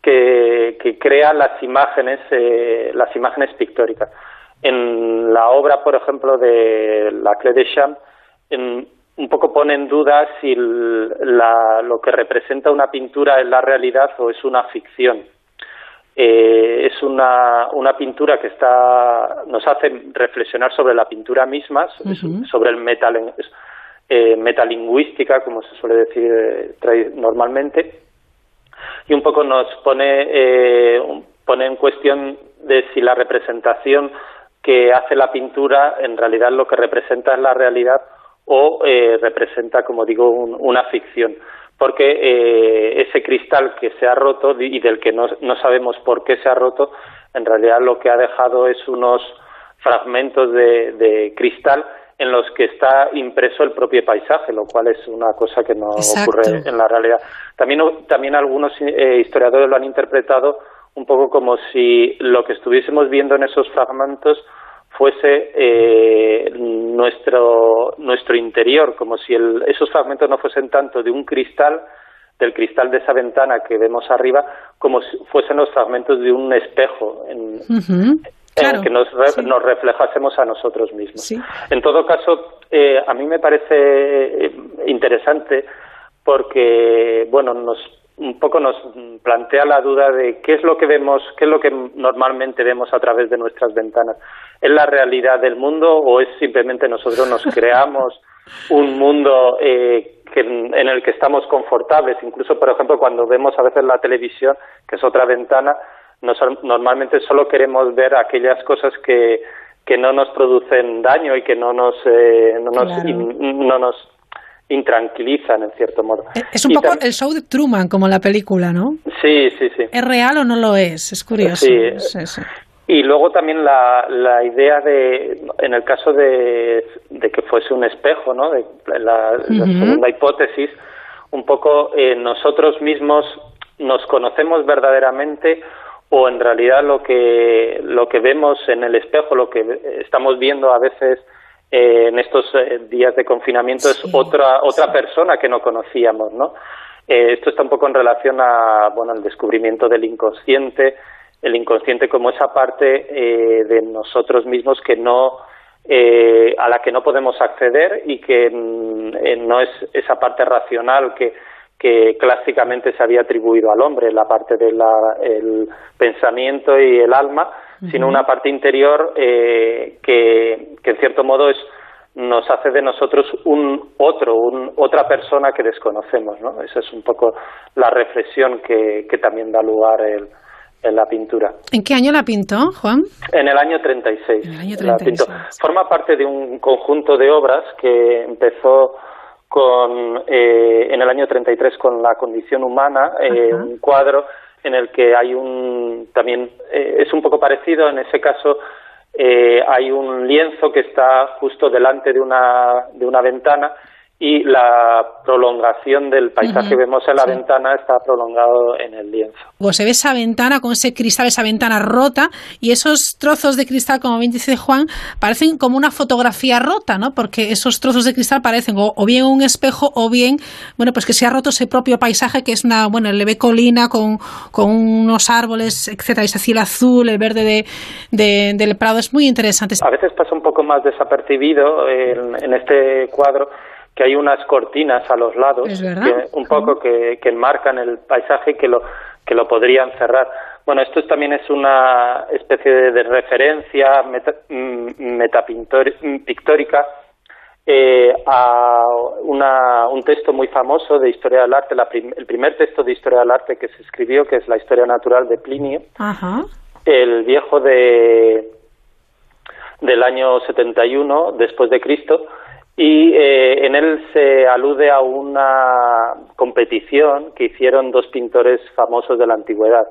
que, que crea las imágenes, eh, las imágenes pictóricas. En la obra, por ejemplo, de La Clé de Champ, un poco pone en duda si lo que representa una pintura es la realidad o es una ficción. Eh, es una, una pintura que está, nos hace reflexionar sobre la pintura misma, sobre el metal, eh, metalingüística, como se suele decir eh, normalmente, y un poco nos pone, eh, pone en cuestión de si la representación que hace la pintura en realidad lo que representa es la realidad o eh, representa, como digo, una ficción. Porque eh, ese cristal que se ha roto y del que no, no sabemos por qué se ha roto, en realidad lo que ha dejado es unos fragmentos de, de cristal en los que está impreso el propio paisaje, lo cual es una cosa que no ocurre en la realidad. También, también algunos eh, historiadores lo han interpretado un poco como si lo que estuviésemos viendo en esos fragmentos fuese eh, nuestro, nuestro interior, como si el, esos fragmentos no fuesen tanto de un cristal, del cristal de esa ventana que vemos arriba, como si fuesen los fragmentos de un espejo en, que nos, nos reflejásemos a nosotros mismos. En todo caso, eh, a mí me parece eh, interesante porque, bueno, nos un poco nos plantea la duda de qué es lo que vemos, qué es lo que normalmente vemos a través de nuestras ventanas. ¿Es la realidad del mundo o es simplemente nosotros nos creamos un mundo eh, que, en el que estamos confortables? Incluso, por ejemplo, cuando vemos a veces la televisión, que es otra ventana, normalmente solo queremos ver aquellas cosas que, que no nos producen daño y que no nos, eh, no, nos no nos intranquilizan en cierto modo. Eh, es un poco el show de Truman, como la película, ¿no? Sí, sí, sí. ¿Es real o no lo es? Es curioso. Sí. Y luego también la, la idea de, en el caso de, de que fuese un espejo, ¿no? De la, segunda hipótesis, un poco eh, nosotros mismos nos conocemos verdaderamente o en realidad lo que lo que vemos en el espejo, lo que estamos viendo a veces eh, en estos eh, días de confinamiento es otra otra persona que no conocíamos, ¿no? Eh, esto está un poco en relación a bueno al descubrimiento del inconsciente, el inconsciente como esa parte de nosotros mismos que no a la que no podemos acceder y que mm, no es esa parte racional que que clásicamente se había atribuido al hombre, la parte del pensamiento y el alma, sino una parte interior eh, que, que, en cierto modo es nos hace de nosotros un otro, un, otra persona que desconocemos, ¿no? Esa es un poco la reflexión que, que también da lugar el, en la pintura. ¿En qué año la pintó, Juan? En el año 36. El año 36. La Forma parte de un conjunto de obras que empezó con, eh, en el año 33 con La condición humana, eh, un cuadro en el que hay un, también eh, es un poco parecido, en ese caso hay un lienzo que está justo delante de una, de una ventana y la prolongación del paisaje que vemos en la ventana está prolongado en el lienzo. O se ve esa ventana con ese cristal, esa ventana rota y esos trozos de cristal, como bien dice Juan, parecen como una fotografía rota, ¿no? Porque esos trozos de cristal parecen o, bien un espejo o bien, bueno, pues que se ha roto ese propio paisaje que es una, bueno, el ve colina con, con unos árboles, etcétera, ese cielo azul, el verde de, del Prado, es muy interesante. A veces pasa un poco más desapercibido en este cuadro que hay unas cortinas a los lados, que, un poco que, que, enmarcan el paisaje y que lo, que lo podrían cerrar. Bueno, esto también es una especie de, referencia meta, mm, metapictórica eh, a una, un texto muy famoso de historia del arte, el primer texto de historia del arte que se escribió, que es la historia natural de Plinio, el viejo de del año 71 después de Cristo, y eh, en él se alude a una competición que hicieron dos pintores famosos de la antigüedad,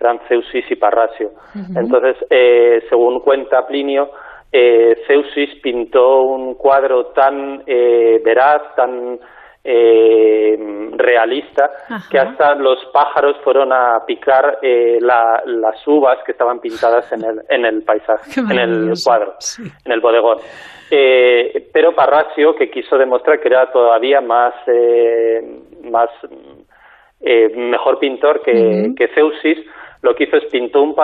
eran Zeusis y Parrasio. Entonces, eh, según cuenta Plinio, eh, Zeusis pintó un cuadro tan eh, veraz, tan realista, que hasta los pájaros fueron a picar las uvas que estaban pintadas en el, en el paisaje, en el cuadro, en el bodegón. Eh, pero Parrasio, que quiso demostrar que era todavía más, eh, más eh, mejor pintor que, que, Zeusis, lo que hizo es pintó un,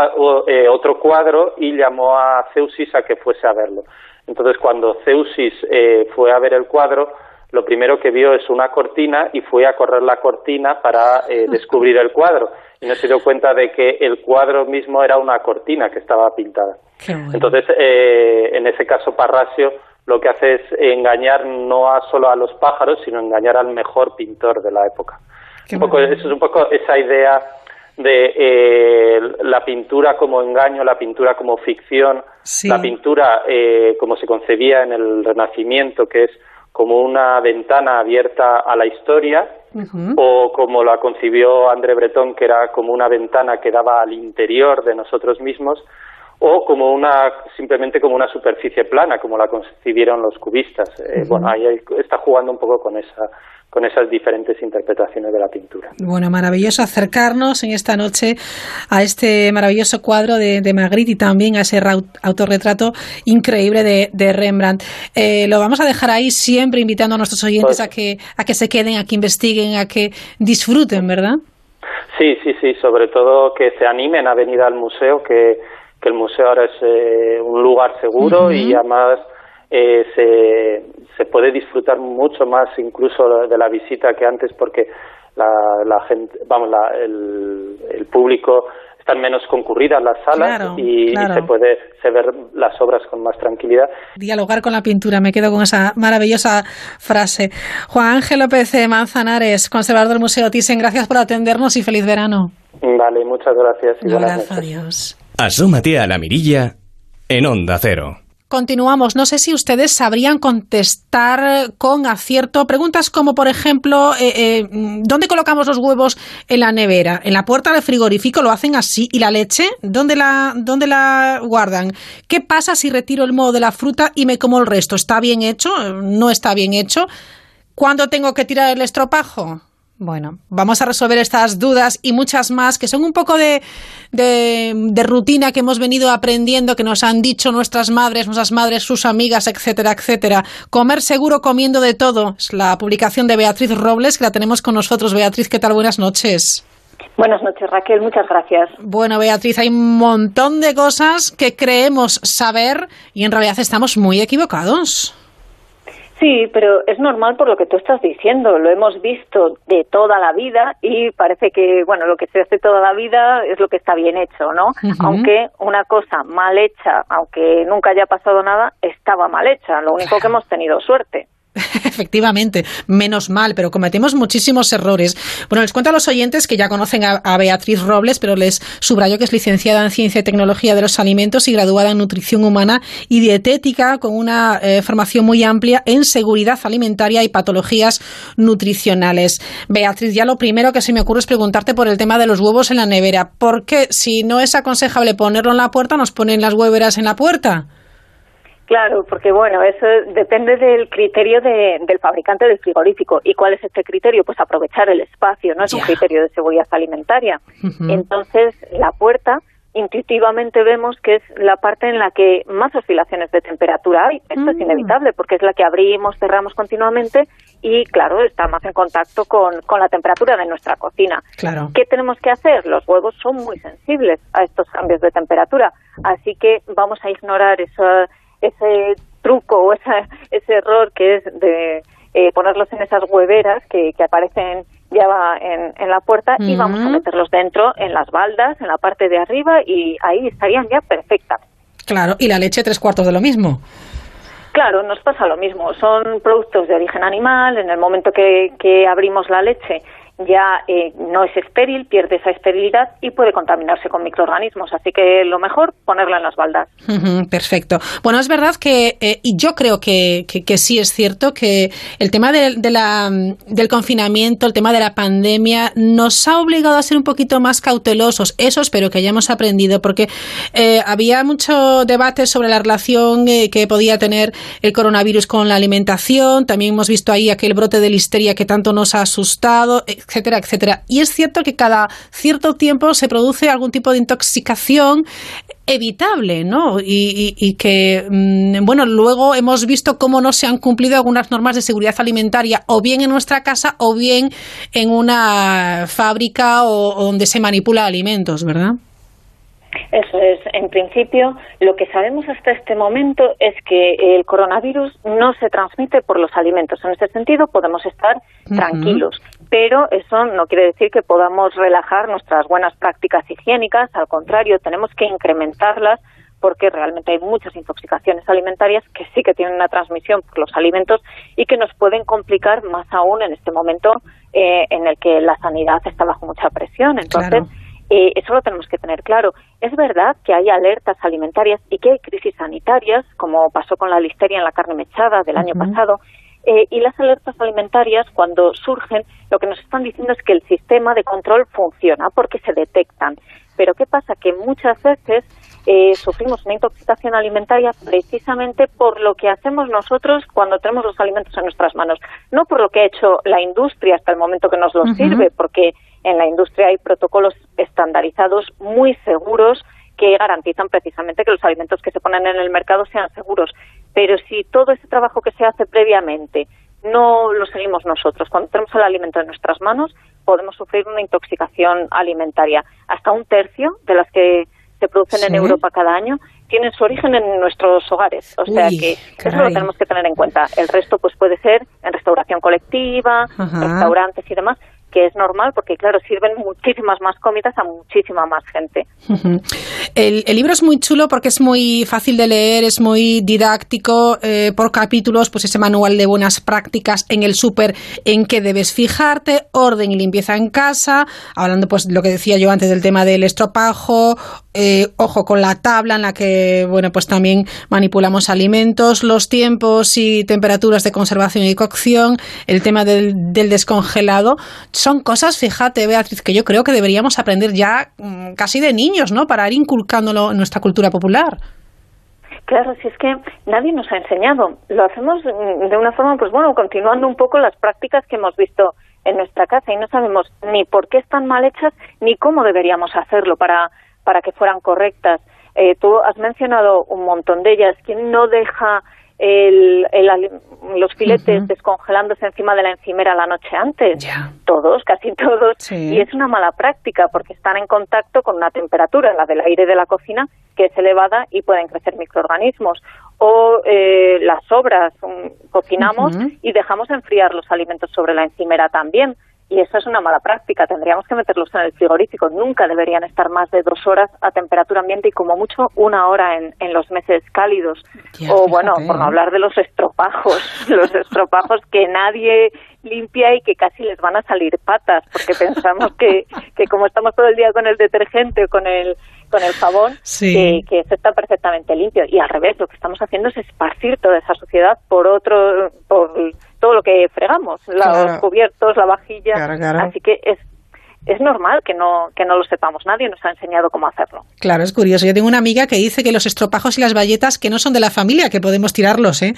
eh, otro cuadro y llamó a Zeusis a que fuese a verlo. Entonces, cuando Zeusis eh, fue a ver el cuadro, lo primero que vio es una cortina y fue a correr la cortina para eh, descubrir el cuadro. Y no se dio cuenta de que el cuadro mismo era una cortina que estaba pintada. Entonces, eh, en ese caso, Parrasio lo que hace es engañar no a solo a los pájaros, sino engañar al mejor pintor de la época. Un poco, eso es un poco esa idea de eh, la pintura como engaño, la pintura como ficción, la pintura eh, como se concebía en el Renacimiento, que es como una ventana abierta a la historia, o como la concibió André Breton, que era como una ventana que daba al interior de nosotros mismos, o como una simplemente como una superficie plana, como la concibieron los cubistas. Eh, bueno, ahí está jugando un poco con esa con esas diferentes interpretaciones de la pintura. Bueno, maravilloso acercarnos en esta noche a este maravilloso cuadro de, Magritte y también a ese autorretrato increíble de, Rembrandt. Eh, lo vamos a dejar ahí siempre invitando a nuestros oyentes pues a que a que se queden, a que investiguen, a que disfruten, ¿verdad? Sí, sí, sí, sobre todo que se animen a venir al museo, que, que el museo ahora es eh, un lugar seguro y además eh, se, se puede disfrutar mucho más incluso de la visita que antes porque la, gente, vamos, el, el público están menos concurridas las salas y, se puede ver las obras con más tranquilidad. Dialogar con la pintura, me quedo con esa maravillosa frase. Juan Ángel López Manzanares, conservador del Museo Thyssen, gracias por atendernos y feliz verano. Vale, muchas gracias. Y Un adiós. Asómate a la mirilla en Onda Cero. Continuamos. No sé si ustedes sabrían contestar con acierto preguntas como, por ejemplo, eh, eh, ¿dónde colocamos los huevos en la nevera? ¿En la puerta del frigorífico lo hacen así? ¿Y la leche? ¿Dónde la, dónde la guardan? ¿Qué pasa si retiro el modo de la fruta y me como el resto? ¿Está bien hecho? ¿No está bien hecho? ¿Cuándo tengo que tirar el estropajo? Bueno, vamos a resolver estas dudas y muchas más que son un poco de, de, rutina que hemos venido aprendiendo, que nos han dicho nuestras madres, nuestras madres, sus amigas, etcétera, etcétera. Comer seguro comiendo de todo. Es la publicación de Beatriz Robles, que la tenemos con nosotros. Beatriz, ¿qué tal? Buenas noches. Buenas noches, Raquel. Muchas gracias. Bueno, Beatriz, hay un montón de cosas que creemos saber y en realidad estamos muy equivocados. Sí, pero es normal por lo que tú estás diciendo. Lo hemos visto de toda la vida y parece que, bueno, lo que se hace toda la vida es lo que está bien hecho, ¿no? Aunque una cosa mal hecha, aunque nunca haya pasado nada, estaba mal hecha. Lo único que hemos tenido suerte. Efectivamente, menos mal, pero cometemos muchísimos errores. Bueno, les cuento a los oyentes que ya conocen a, Beatriz Robles, pero les subrayo que es licenciada en Ciencia y Tecnología de los Alimentos y graduada en Nutrición Humana y Dietética, con una eh, formación muy amplia en seguridad alimentaria y patologías nutricionales. Beatriz, ya lo primero que se me ocurre es preguntarte por el tema de los huevos en la nevera. ¿Por qué, si no es aconsejable ponerlo en la puerta, nos ponen las hueveras en la puerta? Claro, porque bueno, eso depende del criterio del fabricante del frigorífico. ¿Y cuál es este criterio? Pues aprovechar el espacio, no es un criterio de seguridad alimentaria. Entonces, la puerta intuitivamente vemos que es la parte en la que más oscilaciones de temperatura hay. Esto es mm. inevitable porque es la que abrimos, cerramos continuamente y, claro, está más en contacto con, con la temperatura de nuestra cocina. Claro. ¿Qué tenemos que hacer? Los huevos son muy sensibles a estos cambios de temperatura, así que vamos a ignorar eso ese truco o ese error que es de eh, ponerlos en esas hueveras que, que aparecen ya en, en la puerta y vamos a meterlos dentro en las baldas, en la parte de arriba y ahí estarían ya perfectas. Claro, y la leche tres cuartos de lo mismo. Claro, nos pasa lo mismo. Son productos de origen animal. En el momento que, que abrimos la leche ya eh, no es estéril, pierde esa esterilidad y puede contaminarse con microorganismos. Así que lo mejor, ponerla en las baldas. perfecto. Bueno, es verdad que, eh, y yo creo que, que, sí es cierto, que el tema de, la, del confinamiento, el tema de la pandemia, nos ha obligado a ser un poquito más cautelosos. Eso espero que hayamos aprendido, porque eh, había mucho debate sobre la relación que podía tener el coronavirus con la alimentación. También hemos visto ahí aquel brote de listeria que tanto nos ha asustado etcétera, etcétera. Y es cierto que cada cierto tiempo se produce algún tipo de intoxicación evitable, ¿no? Y, que, mm, bueno, luego hemos visto cómo no se han cumplido algunas normas de seguridad alimentaria, o bien en nuestra casa, o bien en una fábrica o, donde se manipula alimentos, ¿verdad? Eso es, en principio, lo que sabemos hasta este momento es que el coronavirus no se transmite por los alimentos. En ese sentido, podemos estar tranquilos, pero eso no quiere decir que podamos relajar nuestras buenas prácticas higiénicas. Al contrario, tenemos que incrementarlas porque realmente hay muchas intoxicaciones alimentarias que sí que tienen una transmisión por los alimentos y que nos pueden complicar más aún en este momento eh, en el que la sanidad está bajo mucha presión. Entonces, eh, eso lo tenemos que tener claro. Es verdad que hay alertas alimentarias y que hay crisis sanitarias, como pasó con la listeria en la carne mechada del año pasado, eh, y las alertas alimentarias, cuando surgen, lo que nos están diciendo es que el sistema de control funciona porque se detectan. Pero ¿qué pasa? Que muchas veces eh, sufrimos una intoxicación alimentaria precisamente por lo que hacemos nosotros cuando tenemos los alimentos en nuestras manos, no por lo que ha hecho la industria hasta el momento que nos los sirve, porque en la industria hay protocolos estandarizados muy seguros que garantizan precisamente que los alimentos que se ponen en el mercado sean seguros. Pero si todo ese trabajo que se hace previamente no lo seguimos nosotros, cuando tenemos el alimento en nuestras manos, podemos sufrir una intoxicación alimentaria. Hasta un tercio de las que se producen en Europa cada año tienen su origen en nuestros hogares. O sea que eso lo tenemos que tener en cuenta. El resto pues puede ser en restauración colectiva, restaurantes y demás, que es normal porque, claro, sirven muchísimas más comidas a muchísima más gente. el, libro es muy chulo porque es muy fácil de leer, es muy didáctico, eh, por capítulos, pues ese manual de buenas prácticas en el súper en que debes fijarte, orden y limpieza en casa, hablando pues lo que decía yo antes del tema del estropajo, eh, ojo con la tabla en la que, bueno, pues también manipulamos alimentos, los tiempos y temperaturas de conservación y cocción, el tema del, del descongelado son cosas, fíjate, Beatriz, que yo creo que deberíamos aprender ya mm, casi de niños, ¿no? Para ir inculcándolo en nuestra cultura popular. Claro, si es que nadie nos ha enseñado. Lo hacemos mm, de una forma, pues bueno, continuando un poco las prácticas que hemos visto en nuestra casa y no sabemos ni por qué están mal hechas ni cómo deberíamos hacerlo para, para que fueran correctas. Eh, tú has mencionado un montón de ellas. ¿Quién no deja el, los filetes descongelándose encima de la encimera la noche antes. Todos, casi todos. Y es una mala práctica porque están en contacto con una temperatura, la del aire de la cocina, que es elevada y pueden crecer microorganismos. O eh, las sobras, mm, cocinamos y dejamos enfriar los alimentos sobre la encimera también y eso es una mala práctica. Tendríamos que meterlos en el frigorífico. Nunca deberían estar más de dos horas a temperatura ambiente y como mucho una hora en, en los meses cálidos. o bueno, por no ¿eh? hablar de los estropajos, los estropajos que nadie limpia y que casi les van a salir patas porque pensamos que, que como estamos todo el día con el detergente o con el con el jabón, que, que eso está perfectamente limpio. Y al revés, lo que estamos haciendo es esparcir toda esa suciedad por otro, por todo lo que fregamos, los cubiertos, la vajilla. Así que es es normal que no, que no lo sepamos. Nadie nos ha enseñado cómo hacerlo. Claro, es curioso. Yo tengo una amiga que dice que los estropajos y las bayetas que no son de la familia, que podemos tirarlos, ¿eh?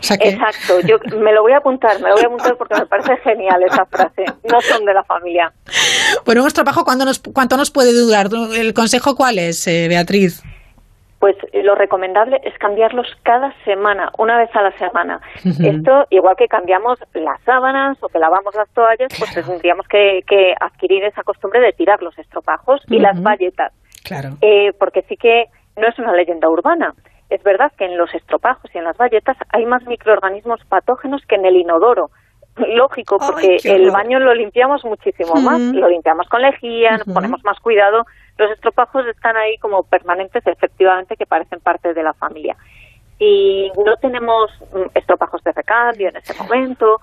Exacto, yo me lo voy a apuntar, me lo voy a apuntar porque me parece genial esa frase. No son de la familia. Bueno, un estropajo, ¿cuánto nos, cuánto nos puede durar? ¿El consejo cuál es, eh, Beatriz? Pues eh, lo recomendable es cambiarlos cada semana, una vez a la semana. Esto, igual que cambiamos las sábanas o que lavamos las toallas, pues tendríamos que, adquirir esa costumbre de tirar los estropajos y las bayetas. Claro. Eh, porque sí que no es una leyenda urbana. Es verdad que en los estropajos y en las bayetas hay más microorganismos patógenos que en el inodoro. Lógico, porque el baño lo limpiamos muchísimo más, lo limpiamos con lejía, nos ponemos más cuidado los estropajos están ahí como permanentes, efectivamente, que parecen parte de la familia. Y no tenemos mm, estropajos de recambio en ese momento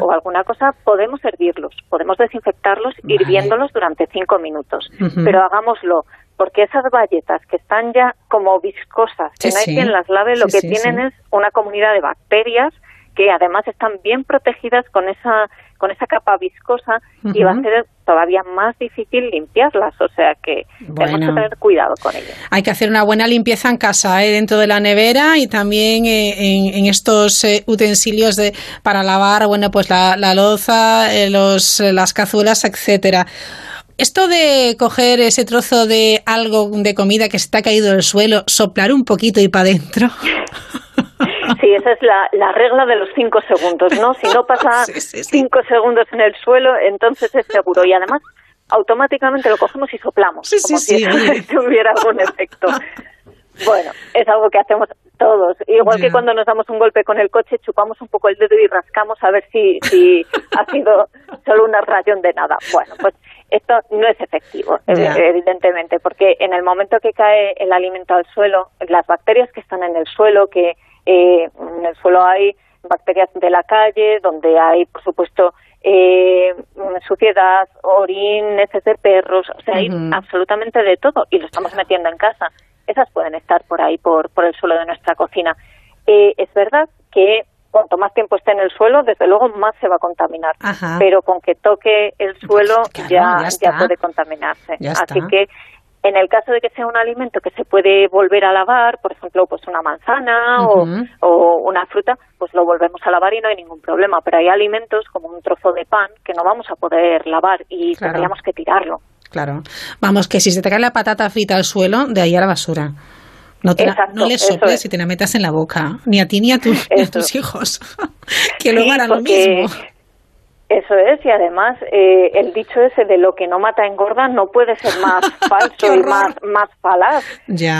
o, alguna cosa, podemos hervirlos, podemos desinfectarlos hirviéndolos durante cinco minutos. Pero hagámoslo, porque esas bayetas que están ya como viscosas, que no hay quien las lave, lo que tienen es una comunidad de bacterias que además están bien protegidas con esa con esa capa viscosa y va a ser todavía más difícil limpiarlas, o sea que tenemos que tener cuidado con ellas. Hay que hacer una buena limpieza en casa, ¿eh? dentro de la nevera y también eh, en, estos eh, utensilios de para lavar, bueno, pues la, la loza, los, las cazuelas, etcétera. Esto de coger ese trozo de algo de comida que se está caído del suelo, soplar un poquito y para adentro. Sí, esa es la, la, regla de los cinco segundos, ¿no? Si no pasa cinco segundos en el suelo, entonces es seguro. Y además, automáticamente lo cogemos y soplamos, como si tuviera algún efecto. Bueno, es algo que hacemos todos. Igual que cuando nos damos un golpe con el coche, chupamos un poco el dedo y rascamos a ver si, si ha sido solo una rayón de nada. Bueno, pues esto no es efectivo, evidentemente, porque en el momento que cae el alimento al suelo, las bacterias que están en el suelo, que eh, en el suelo hay bacterias de la calle, donde hay, por supuesto, eh, suciedad, orín, heces de perros, o sea, hay absolutamente de todo y lo estamos metiendo en casa esas pueden estar por ahí, por, por el suelo de nuestra cocina. Eh, es verdad que cuanto más tiempo esté en el suelo, desde luego más se va a contaminar. Pero con que toque el suelo ya, ya, puede contaminarse. Así que en el caso de que sea un alimento que se puede volver a lavar, por ejemplo, pues una manzana o, o, una fruta, pues lo volvemos a lavar y no hay ningún problema. Pero hay alimentos como un trozo de pan que no vamos a poder lavar y tendríamos que tirarlo. Claro. Vamos, que si se te cae la patata frita al suelo, de ahí a la basura. No, te no le soples y te la metas en la boca, ni a ti ni a, tus hijos, que luego harán lo mismo. Eso es, y además eh, el dicho ese de lo que no mata engorda no puede ser más falso y más, más falaz,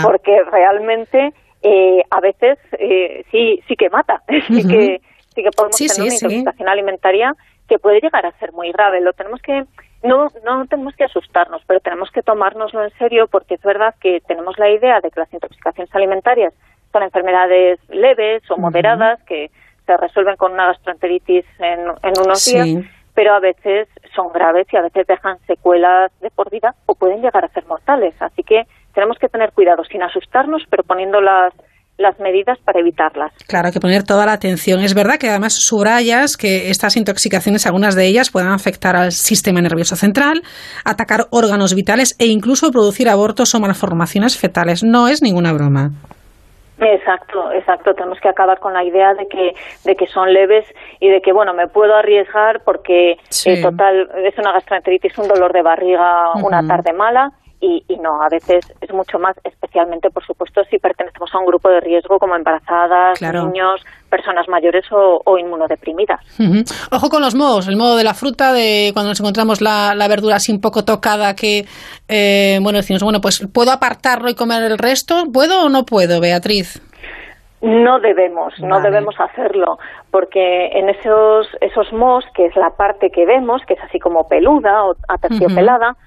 porque realmente eh, a veces eh, sí, sí que mata, sí, que, sí que podemos tener una intoxicación alimentaria que puede llegar a ser muy grave. Lo tenemos que no, no tenemos que asustarnos, pero tenemos que tomárnoslo en serio porque es verdad que tenemos la idea de que las intoxicaciones alimentarias son enfermedades leves o moderadas que se resuelven con una gastroenteritis en, unos días, pero a veces son graves y a veces dejan secuelas de por vida o pueden llegar a ser mortales. Así que tenemos que tener cuidado sin asustarnos, pero poniendo las las medidas para evitarlas. Claro, hay que poner toda la atención. Es verdad que además subrayas que estas intoxicaciones, algunas de ellas, pueden afectar al sistema nervioso central, atacar órganos vitales e incluso producir abortos o malformaciones fetales. No es ninguna broma. Exacto, exacto. Tenemos que acabar con la idea de que, de que son leves y de que, bueno, me puedo arriesgar porque, eh, total, es una gastroenteritis, un dolor de barriga, una tarde mala y, no, a veces es mucho más, especialmente, por supuesto, si pertenecemos a un grupo de riesgo como embarazadas, niños, personas mayores o, inmunodeprimidas. Ojo con los mohos, el modo de la fruta, de cuando nos encontramos la, verdura así un poco tocada, que, eh, bueno, decimos, bueno, pues ¿puedo apartarlo y comer el resto? ¿Puedo o no puedo, Beatriz? No debemos, no debemos hacerlo, porque en esos, esos mohos, que es la parte que vemos, que es así como peluda o aterciopelada,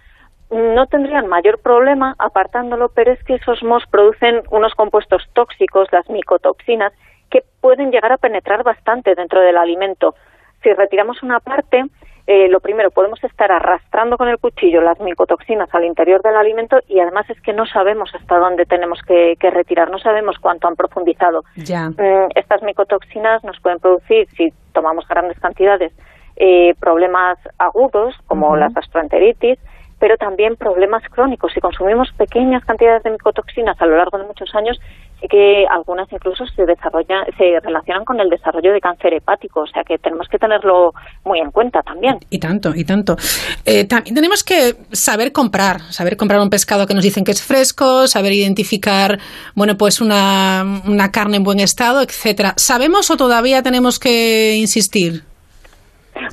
no tendrían mayor problema apartándolo, pero es que esos mos producen unos compuestos tóxicos, las micotoxinas, que pueden llegar a penetrar bastante dentro del alimento. Si retiramos una parte, eh, lo primero, podemos estar arrastrando con el cuchillo las micotoxinas al interior del alimento y además es que no sabemos hasta dónde tenemos que, retirar, no sabemos cuánto han profundizado. Mm, estas micotoxinas nos pueden producir, si tomamos grandes cantidades, eh, problemas agudos como la gastroenteritis, pero también problemas crónicos. Si consumimos pequeñas cantidades de micotoxinas a lo largo de muchos años, sí que algunas incluso se desarrollan, se relacionan con el desarrollo de cáncer hepático, o sea que tenemos que tenerlo muy en cuenta también. Y tanto, y tanto. Eh, también tenemos que saber comprar, saber comprar un pescado que nos dicen que es fresco, saber identificar, bueno, pues una, una carne en buen estado, etcétera. ¿Sabemos o todavía tenemos que insistir?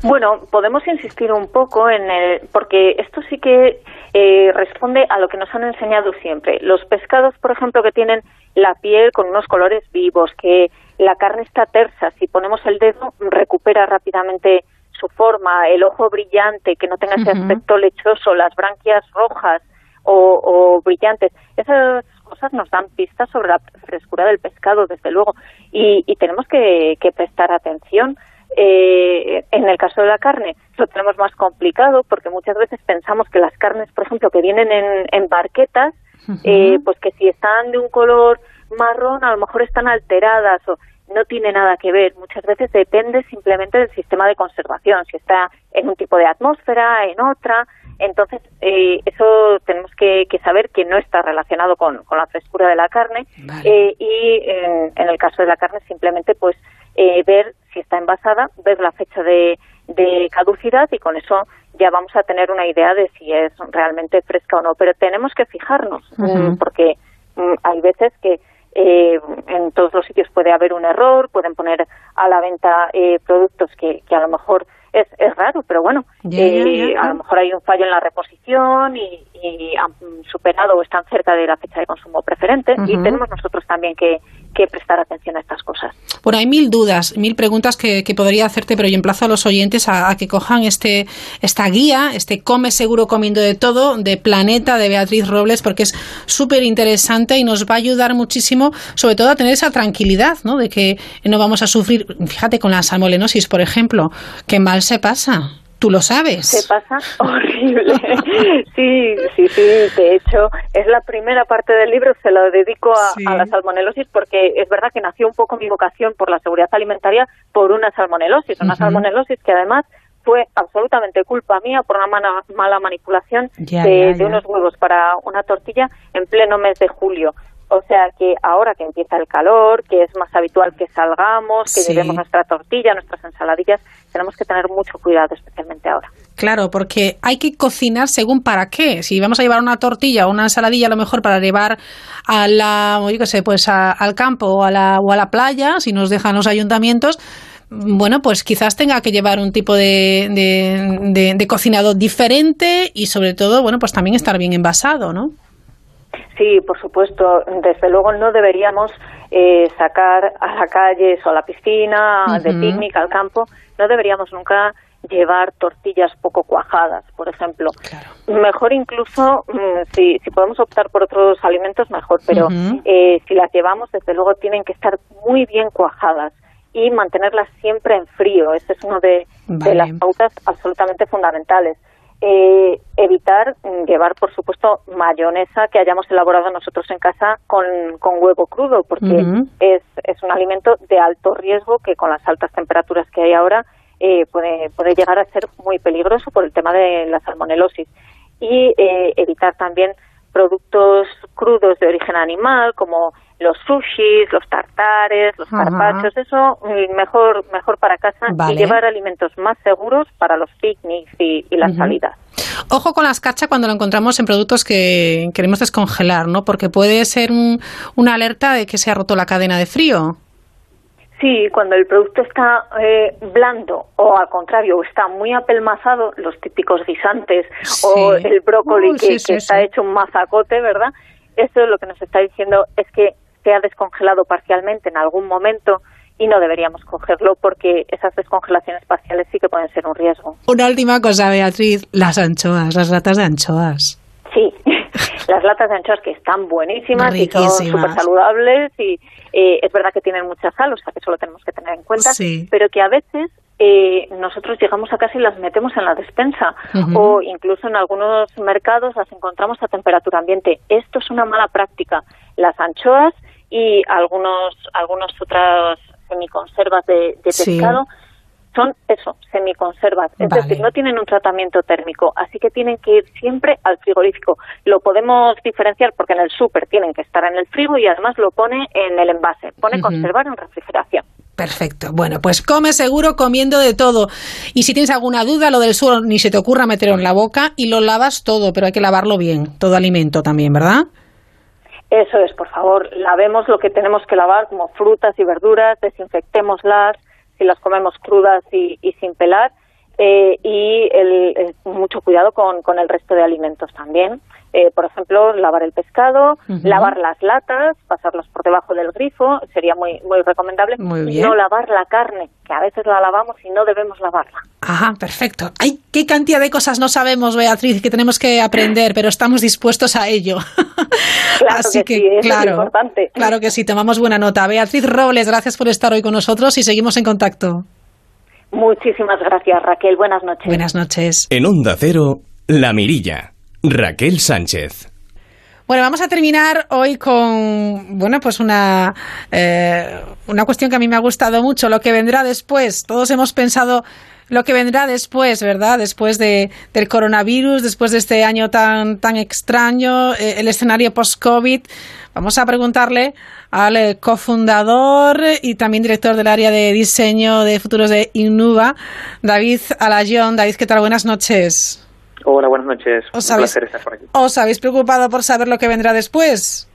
Bueno, podemos insistir un poco en el, porque esto sí que eh, responde a lo que nos han enseñado siempre. Los pescados, por ejemplo, que tienen la piel con unos colores vivos, que la carne está tersa, si ponemos el dedo recupera rápidamente su forma, el ojo brillante, que no tenga ese aspecto lechoso, las branquias rojas o, brillantes. Esas cosas nos dan pistas sobre la frescura del pescado, desde luego, y, tenemos que prestar atención. Eh, en el caso de la carne lo tenemos más complicado porque muchas veces pensamos que las carnes, por ejemplo, que vienen en, barquetas, eh, pues que si están de un color marrón a lo mejor están alteradas o no tiene nada que ver. Muchas veces depende simplemente del sistema de conservación, si está en un tipo de atmósfera, en otra. Entonces, eh, eso tenemos que, saber que no está relacionado con, la frescura de la carne. Eh, y en, en, el caso de la carne, simplemente pues eh, ver si está envasada, ver la fecha de, caducidad y con eso ya vamos a tener una idea de si es realmente fresca o no. Pero tenemos que fijarnos, mm, porque mm, hay veces que eh, en todos los sitios puede haber un error, pueden poner a la venta eh, productos que, que, a lo mejor es, es raro, pero bueno, eh, a lo mejor hay un fallo en la reposición y, han superado o están cerca de la fecha de consumo preferente y tenemos nosotros también que, que prestar atención a estas cosas. Bueno, hay mil dudas, mil preguntas que, que podría hacerte, pero yo emplazo a los oyentes a, que cojan este esta guía, este Come Seguro Comiendo de Todo, de Planeta, de Beatriz Robles, porque es súper interesante y nos va a ayudar muchísimo, sobre todo a tener esa tranquilidad, ¿no? De que no vamos a sufrir, fíjate, con la salmonellosis, por ejemplo, que mal se pasa. Tú lo sabes. Se pasa horrible. sí, sí, sí. De hecho, es la primera parte del libro, se lo dedico a, la salmonelosis porque es verdad que nació un poco mi vocación por la seguridad alimentaria por una salmonelosis, una salmonelosis que además fue absolutamente culpa mía por una mala, manipulación de, unos huevos para una tortilla en pleno mes de julio. O sea que ahora que empieza el calor, que es más habitual que salgamos, que llevemos nuestra tortilla, nuestras ensaladillas, tenemos que tener mucho cuidado, especialmente ahora. Claro, porque hay que cocinar según para qué. Si vamos a llevar una tortilla o una ensaladilla, a lo mejor para llevar a la, yo qué sé, pues al campo o a, la, o a la playa, si nos dejan los ayuntamientos, bueno, pues quizás tenga que llevar un tipo de, de, de cocinado diferente y sobre todo, bueno, pues también estar bien envasado, ¿no? Sí, por supuesto. Desde luego no deberíamos eh, sacar a la calle o a la piscina, de picnic, al campo, no deberíamos nunca llevar tortillas poco cuajadas, por ejemplo. Mejor incluso, mm, si, si podemos optar por otros alimentos, mejor, pero eh, si las llevamos, desde luego tienen que estar muy bien cuajadas y mantenerlas siempre en frío. Ese es uno de las pautas absolutamente fundamentales. Eh, evitar mm, llevar, por supuesto, mayonesa que hayamos elaborado nosotros en casa con, huevo crudo, porque es, es un alimento de alto riesgo que con las altas temperaturas que hay ahora eh, puede, puede llegar a ser muy peligroso por el tema de la salmonelosis. Y eh, evitar también productos crudos de origen animal, como los sushis, los tartares, los carpachos, eso mm, mejor mejor para casa y llevar alimentos más seguros para los picnics y, las salidas. Ojo con la escarcha cuando lo encontramos en productos que queremos descongelar, ¿no? Porque puede ser una alerta de que se ha roto la cadena de frío. Sí, cuando el producto está eh, blando o al contrario está muy apelmazado, los típicos guisantes o el brócoli que, está hecho un mazacote, ¿verdad? Eso lo que nos está diciendo es que se ha descongelado parcialmente en algún momento y no deberíamos cogerlo porque esas descongelaciones parciales sí que pueden ser un riesgo. Una última cosa, Beatriz, las anchoas, las latas de anchoas. Sí, las latas de anchoas que están buenísimas y son súper saludables y eh, es verdad que tienen mucha sal, o sea que eso lo tenemos que tener en cuenta, pero que a veces eh, nosotros llegamos a casa y las metemos en la despensa o incluso en algunos mercados las encontramos a temperatura ambiente. Esto es una mala práctica. Las anchoas y algunos algunos otras semiconservas de, de pescado son eso, semiconservas, es decir, no tienen un tratamiento térmico, así que tienen que ir siempre al frigorífico. Lo podemos diferenciar porque en el súper tienen que estar en el frigo y además lo pone en el envase, pone conservar en refrigeración. Perfecto. Bueno, pues come seguro comiendo de todo. Y si tienes alguna duda, lo del suelo ni se te ocurra meterlo en la boca y lo lavas todo, pero hay que lavarlo bien, todo alimento también, ¿verdad? Eso es, por favor, lavemos lo que tenemos que lavar, como frutas y verduras, desinfectémoslas, si las comemos crudas y, sin pelar, eh, y el, mucho cuidado con, con el resto de alimentos también. Eh, por ejemplo, lavar el pescado, lavar las latas, pasarlas por debajo del grifo, sería muy muy recomendable. Y no lavar la carne, que a veces la lavamos y no debemos lavarla. Ajá, perfecto. Ay, qué cantidad de cosas no sabemos, Beatriz, que tenemos que aprender, pero estamos dispuestos a ello. Claro Así que, sí, claro, es importante. Claro que sí, tomamos buena nota. Beatriz Robles, gracias por estar hoy con nosotros y seguimos en contacto. Muchísimas gracias, Raquel. Buenas noches. Buenas noches. En Onda Cero, La Mirilla. Raquel Sánchez. Bueno, vamos a terminar hoy con, bueno, pues una, eh, una cuestión que a mí me ha gustado mucho, lo que vendrá después. Todos hemos pensado lo que vendrá después, ¿verdad? Después de, del coronavirus, después de este año tan, tan extraño, eh, el escenario post-COVID. Vamos a preguntarle al cofundador y también director del área de diseño de futuros de Innuba, David Alayón. David, ¿qué tal? Buenas noches. Hola, buenas noches. ¿Os habéis, estar por aquí. ¿Os habéis preocupado por saber lo que vendrá después?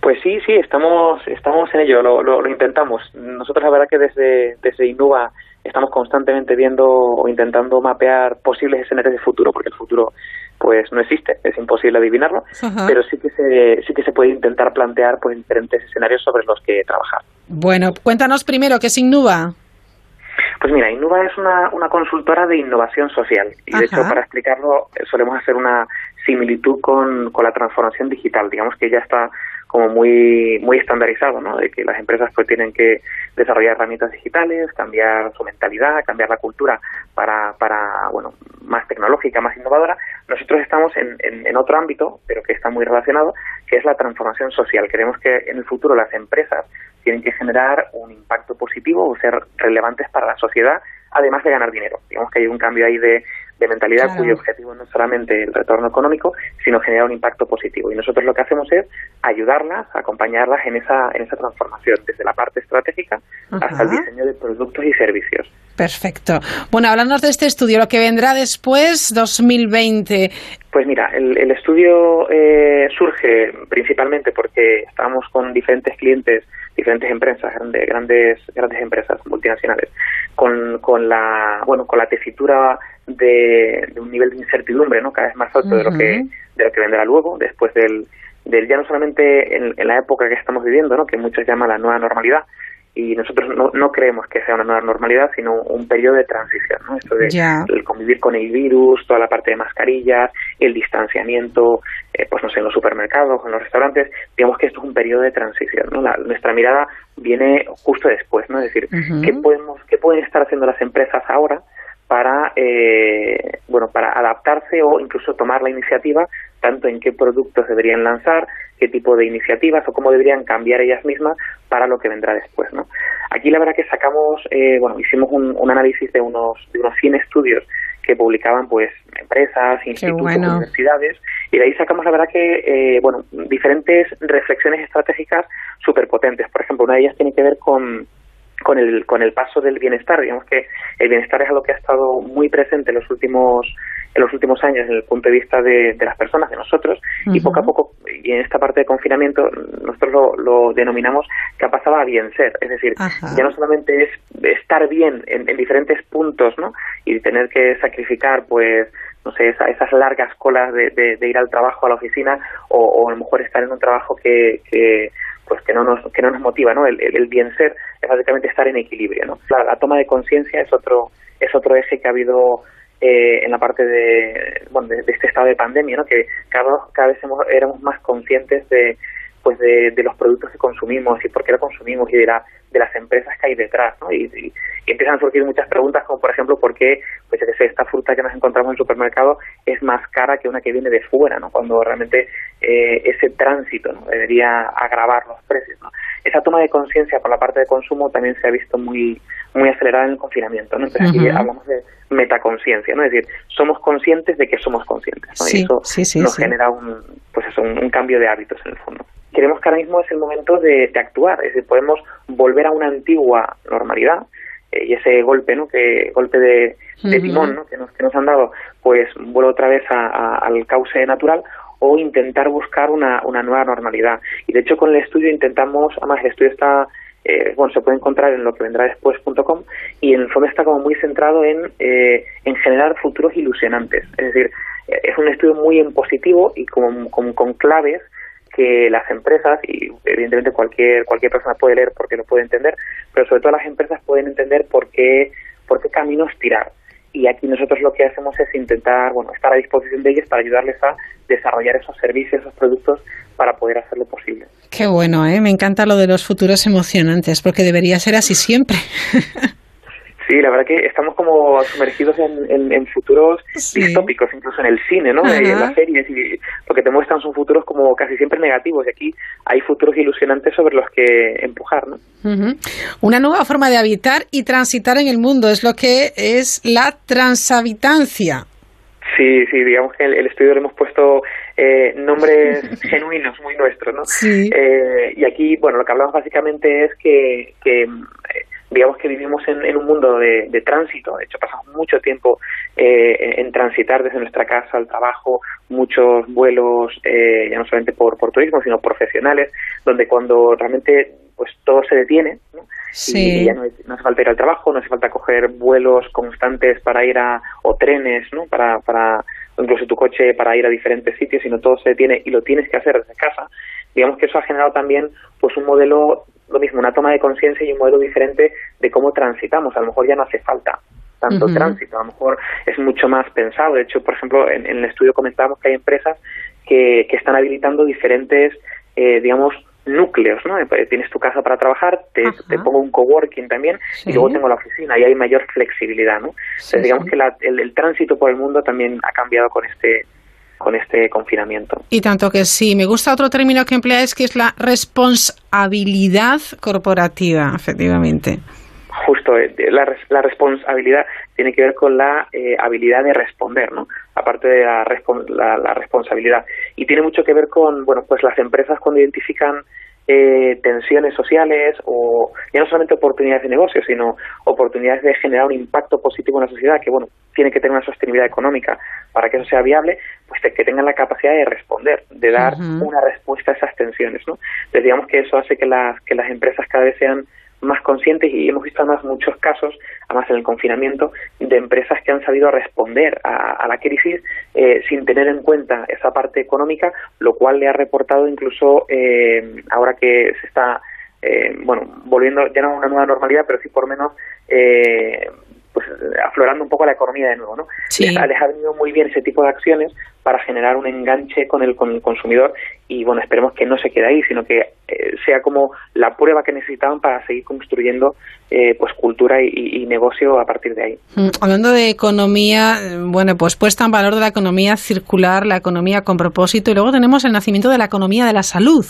Pues sí, sí, estamos, estamos en ello, lo, lo, intentamos. Nosotros la verdad que desde, desde Inuba estamos constantemente viendo o intentando mapear posibles escenarios de futuro, porque el futuro pues no existe, es imposible adivinarlo, pero sí que se sí que se puede intentar plantear pues diferentes escenarios sobre los que trabajar. Bueno, cuéntanos primero qué es Innuba. Pues mira, Innuba es una, una consultora de innovación social y de hecho para explicarlo solemos hacer una similitud con, con la transformación digital, digamos que ya está como muy muy estandarizado, ¿no? De que las empresas pues tienen que desarrollar herramientas digitales, cambiar su mentalidad, cambiar la cultura para, para bueno, más tecnológica, más innovadora. Nosotros estamos en, en, en otro ámbito, pero que está muy relacionado, que es la transformación social. Queremos que en el futuro las empresas tienen que generar un impacto positivo o ser relevantes para la sociedad, además de ganar dinero. Digamos que hay un cambio ahí de, de mentalidad Claro. cuyo objetivo no es solamente el retorno económico, sino generar un impacto positivo. Y nosotros lo que hacemos es ayudarlas, acompañarlas en esa, en esa transformación, desde la parte estratégica hasta el diseño de productos y servicios. Perfecto. Bueno, háblanos de este estudio, lo que vendrá después, 2020. Pues mira, el, el estudio eh, surge principalmente porque estamos con diferentes clientes, diferentes empresas, grandes, grandes, grandes empresas multinacionales, con, con la, bueno, con la tesitura de, de un nivel de incertidumbre, ¿no? Cada vez más alto de lo que, de lo que vendrá luego, después del, del ya no solamente en, en la época que estamos viviendo, ¿no? Que muchos llaman la nueva normalidad, y nosotros no, no creemos que sea una nueva normalidad, sino un periodo de transición, ¿no? Esto de el convivir con el virus, toda la parte de mascarillas, el distanciamiento, eh, pues no sé, en los supermercados, en los restaurantes, digamos que esto es un periodo de transición, ¿no? La- nuestra mirada viene justo después, ¿no? Es decir. ¿qué podemos, qué pueden estar haciendo las empresas ahora para, eh, bueno, para adaptarse o incluso tomar la iniciativa tanto en qué productos deberían lanzar, qué tipo de iniciativas o cómo deberían cambiar ellas mismas para lo que vendrá después, ¿no? Aquí la verdad que sacamos, eh, bueno, hicimos un, un análisis de unos, de unos 100 estudios que publicaban pues empresas, institutos, bueno. universidades y de ahí sacamos la verdad que eh, bueno diferentes reflexiones estratégicas súper potentes. Por ejemplo, una de ellas tiene que ver con con el con el paso del bienestar. Digamos que el bienestar es algo que ha estado muy presente en los últimos en los últimos años desde el punto de vista de, de las personas, de nosotros, y poco a poco, y en esta parte de confinamiento, nosotros lo, lo denominamos que ha pasado a bien ser. Es decir, Ajá. ya no solamente es estar bien en, en diferentes puntos, ¿no? Y tener que sacrificar, pues, no sé, esa- esas largas colas de, de- de ir al trabajo, a la oficina, o, o a lo mejor estar en un trabajo que, que pues que no nos que no nos motiva, ¿no? El, el, el bien ser es básicamente estar en equilibrio, ¿no? La, la toma de conciencia es otro es otro eje que ha habido eh, en la parte de, bueno, de, este estado de pandemia, ¿no? Que cada, cada vez hemos- éramos más conscientes de pues de, los productos que consumimos y por qué lo consumimos y de, la, de las empresas que hay detrás, ¿no? Y, y- empiezan a surgir muchas preguntas como por ejemplo por qué pues qué sé, esta fruta que nos encontramos en supermercado es más cara que una que viene de fuera, ¿no? Cuando realmente eh, ese tránsito ¿no? debería agravar los precios, ¿no? Esa toma de conciencia por la parte de consumo también se ha visto muy muy acelerada en el confinamiento, ¿no? Entonces aquí Ujú. hablamos de metaconciencia, ¿no? Es decir, somos conscientes de que somos conscientes, ¿no? Sí, y eso sí, sí, nos genera un pues eso, un, un cambio de hábitos en el fondo. Creemos que ahora mismo es el momento de, de actuar, es decir, podemos volver a una antigua normalidad eh, y ese golpe, ¿no? Que golpe de, timón, ¿no? Que nos que nos han dado, pues vuelve otra vez a- a- al cauce natural o intentar buscar una, una nueva normalidad. Y de hecho con el estudio intentamos, además el estudio está, eh, bueno, se puede encontrar en lo que vendrá después.com y en el fondo está como muy centrado en, eh, en generar futuros ilusionantes. Es decir, eh, es un estudio muy en positivo y con, con, claves que las empresas, y evidentemente cualquier, cualquier persona puede leer porque lo puede entender, pero sobre todo las empresas pueden entender por qué, por qué caminos tirar. Y aquí nosotros lo que hacemos es intentar, bueno, estar a disposición de ellos para ayudarles a desarrollar esos servicios, esos productos para poder hacerlo posible. Qué bueno, ¿eh? Me encanta lo de los futuros emocionantes, porque debería ser así siempre. Sí, la verdad que estamos como sumergidos en, en- en futuros distópicos, incluso en el cine, ¿no? Ajá. En las series, y lo que te muestran son futuros como casi siempre negativos, y aquí hay futuros ilusionantes sobre los que empujar, ¿no? Ujú. Una nueva forma de habitar y transitar en el mundo es lo que es la transhabitancia. Sí, sí, digamos que el, el estudio le hemos puesto eh, nombres genuinos, muy nuestros, ¿no? Sí. Eh, y aquí, bueno, lo que hablamos básicamente es que, que, digamos que vivimos en, un mundo de, tránsito, de hecho pasamos mucho tiempo eh, en transitar desde nuestra casa al trabajo, muchos vuelos, eh, ya no solamente por, por turismo, sino profesionales, donde cuando realmente pues todo se detiene, ¿no? y ya no, hace falta ir al trabajo, no hace falta coger vuelos constantes para ir a, o trenes, ¿no? Para, para, incluso tu coche para ir a diferentes sitios, sino todo se detiene y lo tienes que hacer desde casa. Digamos que eso ha generado también, pues un modelo, lo mismo, una toma de conciencia y un modelo diferente de cómo transitamos. A lo mejor ya no hace falta tanto tránsito, a lo mejor es mucho más pensado. De hecho, por ejemplo, en, en el estudio comentábamos que hay empresas que, que están habilitando diferentes, eh, digamos, núcleos, ¿no? Eh, tienes tu casa para trabajar, te, te pongo un coworking también y luego tengo la oficina y hay mayor flexibilidad, ¿no? Entonces, digamos que el, tránsito por el mundo también ha cambiado con este con este confinamiento. Y tanto que sí, me gusta otro término que empleáis que es la responsabilidad corporativa, efectivamente justo eh, la, la, responsabilidad tiene que ver con la eh, habilidad de responder, ¿no? Aparte de la, la, responsabilidad. Y tiene mucho que ver con, bueno, pues las empresas cuando identifican eh, tensiones sociales o ya no solamente oportunidades de negocio, sino oportunidades de generar un impacto positivo en la sociedad, que bueno, tiene que tener una sostenibilidad económica para que eso sea viable, pues que tengan la capacidad de responder, de dar una respuesta a esas tensiones, ¿no? Entonces digamos que eso hace que las, que las empresas cada vez sean más conscientes y hemos visto además muchos casos, además en el confinamiento, de empresas que han sabido responder a, la crisis eh, sin tener en cuenta esa parte económica, lo cual le ha reportado incluso eh, ahora que se está eh, bueno, volviendo ya no a una nueva normalidad, pero sí por menos eh, pues aflorando un poco la economía de nuevo, ¿no? Les, ha, venido muy bien ese tipo de acciones para generar un enganche con el, con el consumidor y bueno, esperemos que no se quede ahí, sino que eh, sea como la prueba que necesitaban para seguir construyendo eh, pues cultura y, negocio a partir de ahí. Mm, hablando de economía, bueno, pues puesta en valor de la economía circular, la economía con propósito y luego tenemos el nacimiento de la economía de la salud.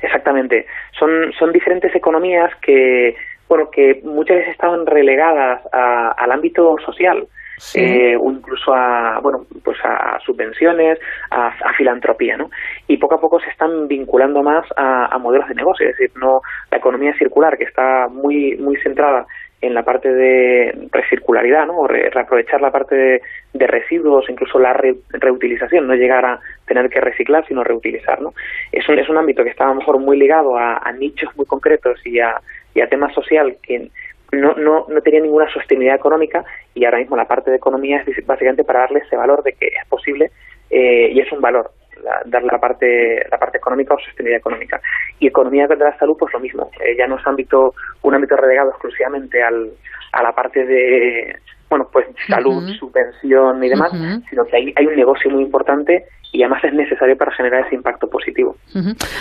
Exactamente. Son, son diferentes economías que bueno, que muchas veces estaban relegadas al ámbito social. Eh, o incluso a bueno pues a subvenciones a, filantropía no y poco a poco se están vinculando más a, modelos de negocio es decir no la economía circular que está muy muy centrada en la parte de recircularidad, ¿no? O reaprovechar la parte de, residuos, incluso la reutilización, no llegar a tener que reciclar, sino reutilizar, ¿no? Es un, es un ámbito que está a lo mejor muy ligado a, a nichos muy concretos y a, y a temas social que no, no, no tenía ninguna sostenibilidad económica y ahora mismo la parte de economía es básicamente para darle ese valor de que es posible eh, y es un valor darle la parte la parte económica o sostenibilidad económica. Y economía de la salud pues lo mismo eh, ya no es ámbito un ámbito relegado exclusivamente al, a la parte de bueno pues salud subvención y demás sino que hay, hay un negocio muy importante y además es necesario para generar ese impacto positivo.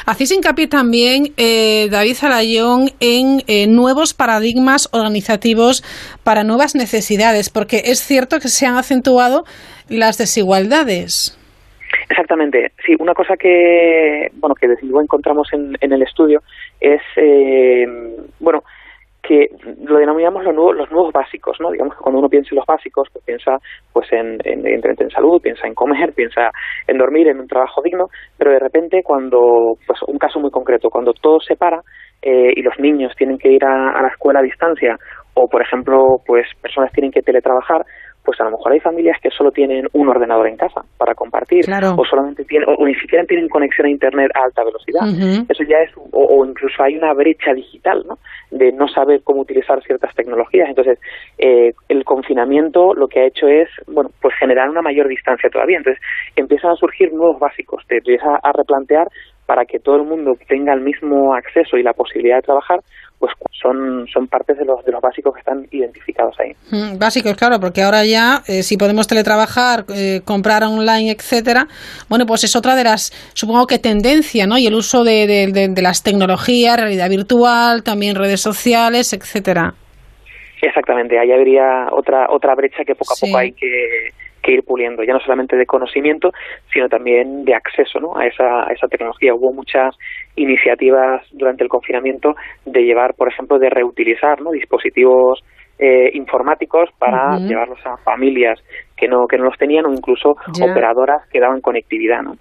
Hacéis hincapié también, eh, David Zalayón, en eh, nuevos paradigmas organizativos para nuevas necesidades, porque es cierto que se han acentuado las desigualdades. Exactamente, sí, una cosa que, bueno, que desde luego encontramos en, en el estudio es, eh, bueno, que lo denominamos los nuevos, los nuevos básicos, ¿no? Digamos que cuando uno piensa en los básicos, pues piensa pues en, en, en, salud, piensa en comer, piensa en dormir, en un trabajo digno, pero de repente cuando, pues un caso muy concreto, cuando todo se para eh, y los niños tienen que ir a la escuela a distancia o, por ejemplo, pues personas tienen que teletrabajar, pues a lo mejor hay familias que solo tienen un ordenador en casa para compartir o solamente tienen o, ni siquiera tienen conexión a internet a alta velocidad. Eso ya es o, incluso hay una brecha digital no de no saber cómo utilizar ciertas tecnologías. Entonces eh, el confinamiento lo que ha hecho es bueno pues generar una mayor distancia todavía. Entonces empiezan a surgir nuevos básicos. Te empiezas a replantear para que todo el mundo tenga el mismo acceso y la posibilidad de trabajar pues son, son partes de los, de los básicos que están identificados ahí. Mm, básicos, claro, porque ahora ya, eh, si podemos teletrabajar, eh, comprar online, etcétera, bueno, pues es otra de las, supongo que tendencia, ¿no? Y el uso de, de, las tecnologías, realidad virtual, también redes sociales, etcétera. Exactamente, ahí habría otra otra brecha que poco a poco hay que que ir puliendo, ya no solamente de conocimiento, sino también de acceso ¿no? a, esa, a esa tecnología. Hubo muchas iniciativas durante el confinamiento de llevar, por ejemplo, de reutilizar ¿no? dispositivos eh, informáticos para llevarlos a familias que no, que no los tenían o incluso operadoras que daban conectividad. ¿no?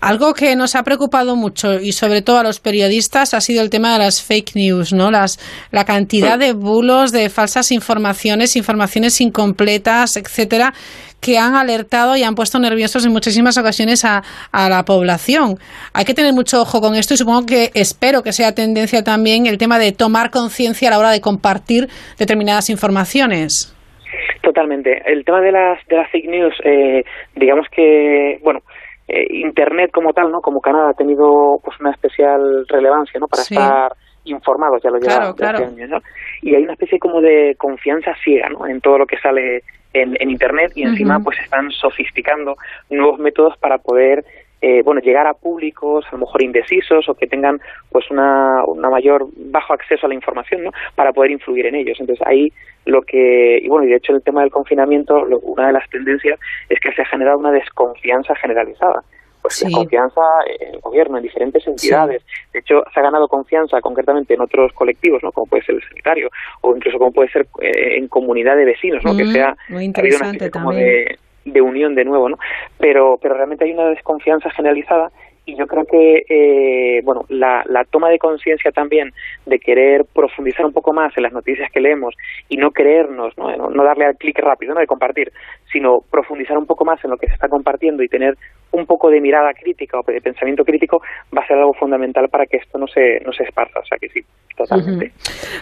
Algo que nos ha preocupado mucho y sobre todo a los periodistas ha sido el tema de las fake news, ¿no? Las, la cantidad de bulos, de falsas informaciones, informaciones incompletas, etcétera, que han alertado y han puesto nerviosos en muchísimas ocasiones a, a, la población. Hay que tener mucho ojo con esto y supongo que espero que sea tendencia también el tema de tomar conciencia a la hora de compartir determinadas informaciones. Totalmente. El tema de las, de las fake news, eh, digamos que, bueno, eh, Internet como tal, ¿no? Como canal ha tenido pues una especial relevancia, ¿no? Para estar informados, ya lo lleva claro, años, ¿no? Y hay una especie como de confianza ciega, ¿no? En todo lo que sale en, en Internet y encima pues están sofisticando nuevos métodos para poder eh, bueno, llegar a públicos a lo mejor indecisos o que tengan pues una, una mayor bajo acceso a la información, ¿no? Para poder influir en ellos. Entonces ahí lo que, y bueno, y de hecho el tema del confinamiento, una de las tendencias es que se ha generado una desconfianza generalizada pues desconfianza en el gobierno, en diferentes entidades. De hecho, se ha ganado confianza concretamente en otros colectivos, ¿no? Como puede ser el sanitario o incluso como puede ser eh, en comunidad de vecinos, ¿no? que sea muy interesante como de, de unión de nuevo, ¿no? Pero, pero realmente hay una desconfianza generalizada y yo creo que eh, bueno la, la, toma de conciencia también de querer profundizar un poco más en las noticias que leemos y no creernos no, no darle al clic rápido no de compartir sino profundizar un poco más en lo que se está compartiendo y tener un poco de mirada crítica o de pensamiento crítico va a ser algo fundamental para que esto no se, no se esparza. O sea que sí, totalmente.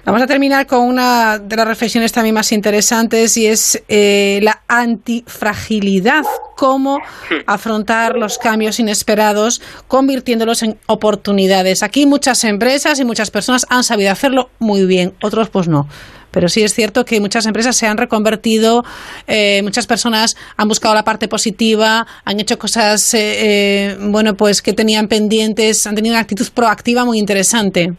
Vamos a terminar con una de las reflexiones también más interesantes y es eh, la antifragilidad. Cómo afrontar los cambios inesperados convirtiéndolos en oportunidades. Aquí muchas empresas y muchas personas han sabido hacerlo muy bien, otros pues no pero sí es cierto que muchas empresas se han reconvertido, eh, muchas personas han buscado la parte positiva, han hecho cosas, eh, eh, bueno, pues que tenían pendientes, han tenido una actitud proactiva muy interesante.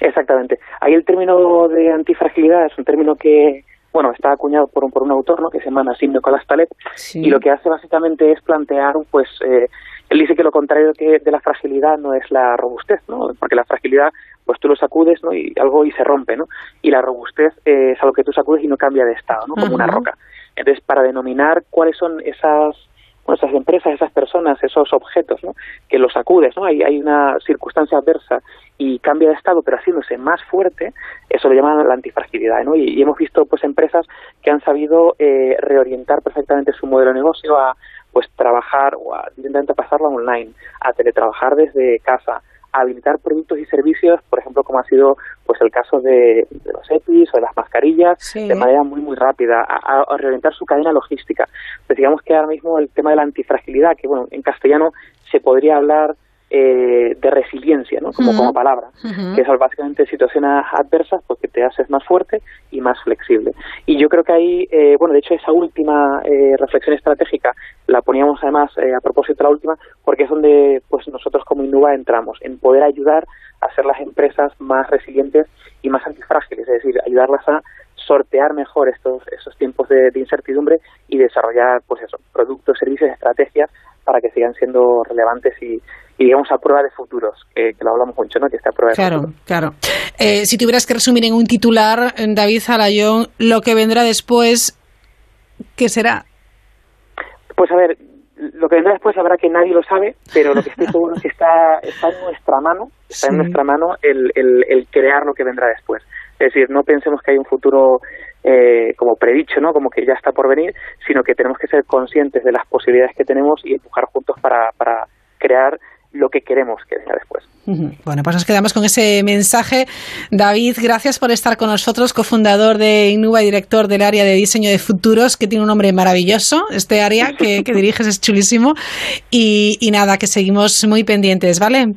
Exactamente. Ahí el término de antifragilidad es un término que, bueno, está acuñado por un, por un autor, ¿no? Que se llama Nassim Nicolás Taleb, y lo que hace básicamente es plantear, pues, él dice que lo contrario que de la fragilidad no es la robustez, ¿no? Porque la fragilidad pues tú lo sacudes ¿no? y algo y se rompe, ¿no? Y la robustez eh, es algo que tú sacudes y no cambia de estado, ¿no? Como una roca. Entonces, para denominar cuáles son esas bueno, esas empresas, esas personas, esos objetos, ¿no? Que los sacudes, ¿no? Hay, hay una circunstancia adversa y cambia de estado, pero haciéndose más fuerte, eso lo llaman la antifragilidad, ¿no? Y, hemos visto, pues, empresas que han sabido eh, reorientar perfectamente su modelo de negocio a, pues, trabajar o a intentar pasarlo online, a teletrabajar desde casa, habilitar productos y servicios, por ejemplo, como ha sido pues el caso de, los EPIs o de las mascarillas, de manera muy, muy rápida, a, a, reorientar su cadena logística. Pues digamos que ahora mismo el tema de la antifragilidad, que bueno, en castellano se podría hablar eh, de resiliencia, ¿no? Como, como palabra, que es básicamente situaciones adversas porque te haces más fuerte y más flexible. Y yo creo que ahí, eh, bueno, de hecho esa última eh, reflexión estratégica la poníamos además a propósito de la última porque es donde pues nosotros como Innuba entramos, en poder ayudar a hacer las empresas más resilientes y más antifrágiles, es decir, ayudarlas a sortear mejor estos esos tiempos de, de incertidumbre y desarrollar pues eso, productos, servicios, estrategias para que sigan siendo relevantes y, digamos a prueba de futuros, que, lo hablamos mucho, ¿no? Que está a prueba claro, Claro, eh, si tuvieras que resumir en un titular, David Zalayón, lo que vendrá después, ¿qué será? Pues a ver, lo que vendrá después habrá que nadie lo sabe, pero lo que estoy seguro es que está, está en nuestra mano, está en nuestra mano el, el, el crear lo que vendrá después. Es decir, no pensemos que hay un futuro eh, como predicho, ¿no? Como que ya está por venir, sino que tenemos que ser conscientes de las posibilidades que tenemos y empujar juntos para, para crear lo que queremos que venga después. Bueno, pues nos quedamos con ese mensaje. David, gracias por estar con nosotros, cofundador de Innuba y director del área de diseño de futuros, que tiene un nombre maravilloso. Este área que, diriges es chulísimo. Y, nada, que seguimos muy pendientes, ¿vale?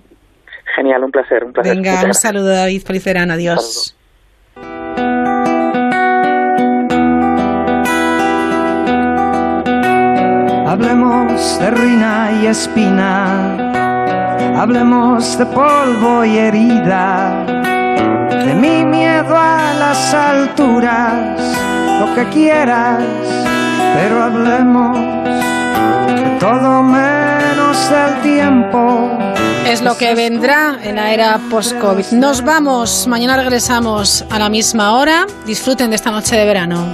Genial, un placer, un placer. Venga, un saludo, David. Feliz verano, adiós. Hablemos de ruina y espina, hablemos de polvo y herida, de mi miedo a las alturas, lo que quieras, pero hablemos de todo menos del tiempo. Es lo que vendrá en la era post-COVID. Nos vamos, mañana regresamos a la misma hora. Disfruten de esta noche de verano.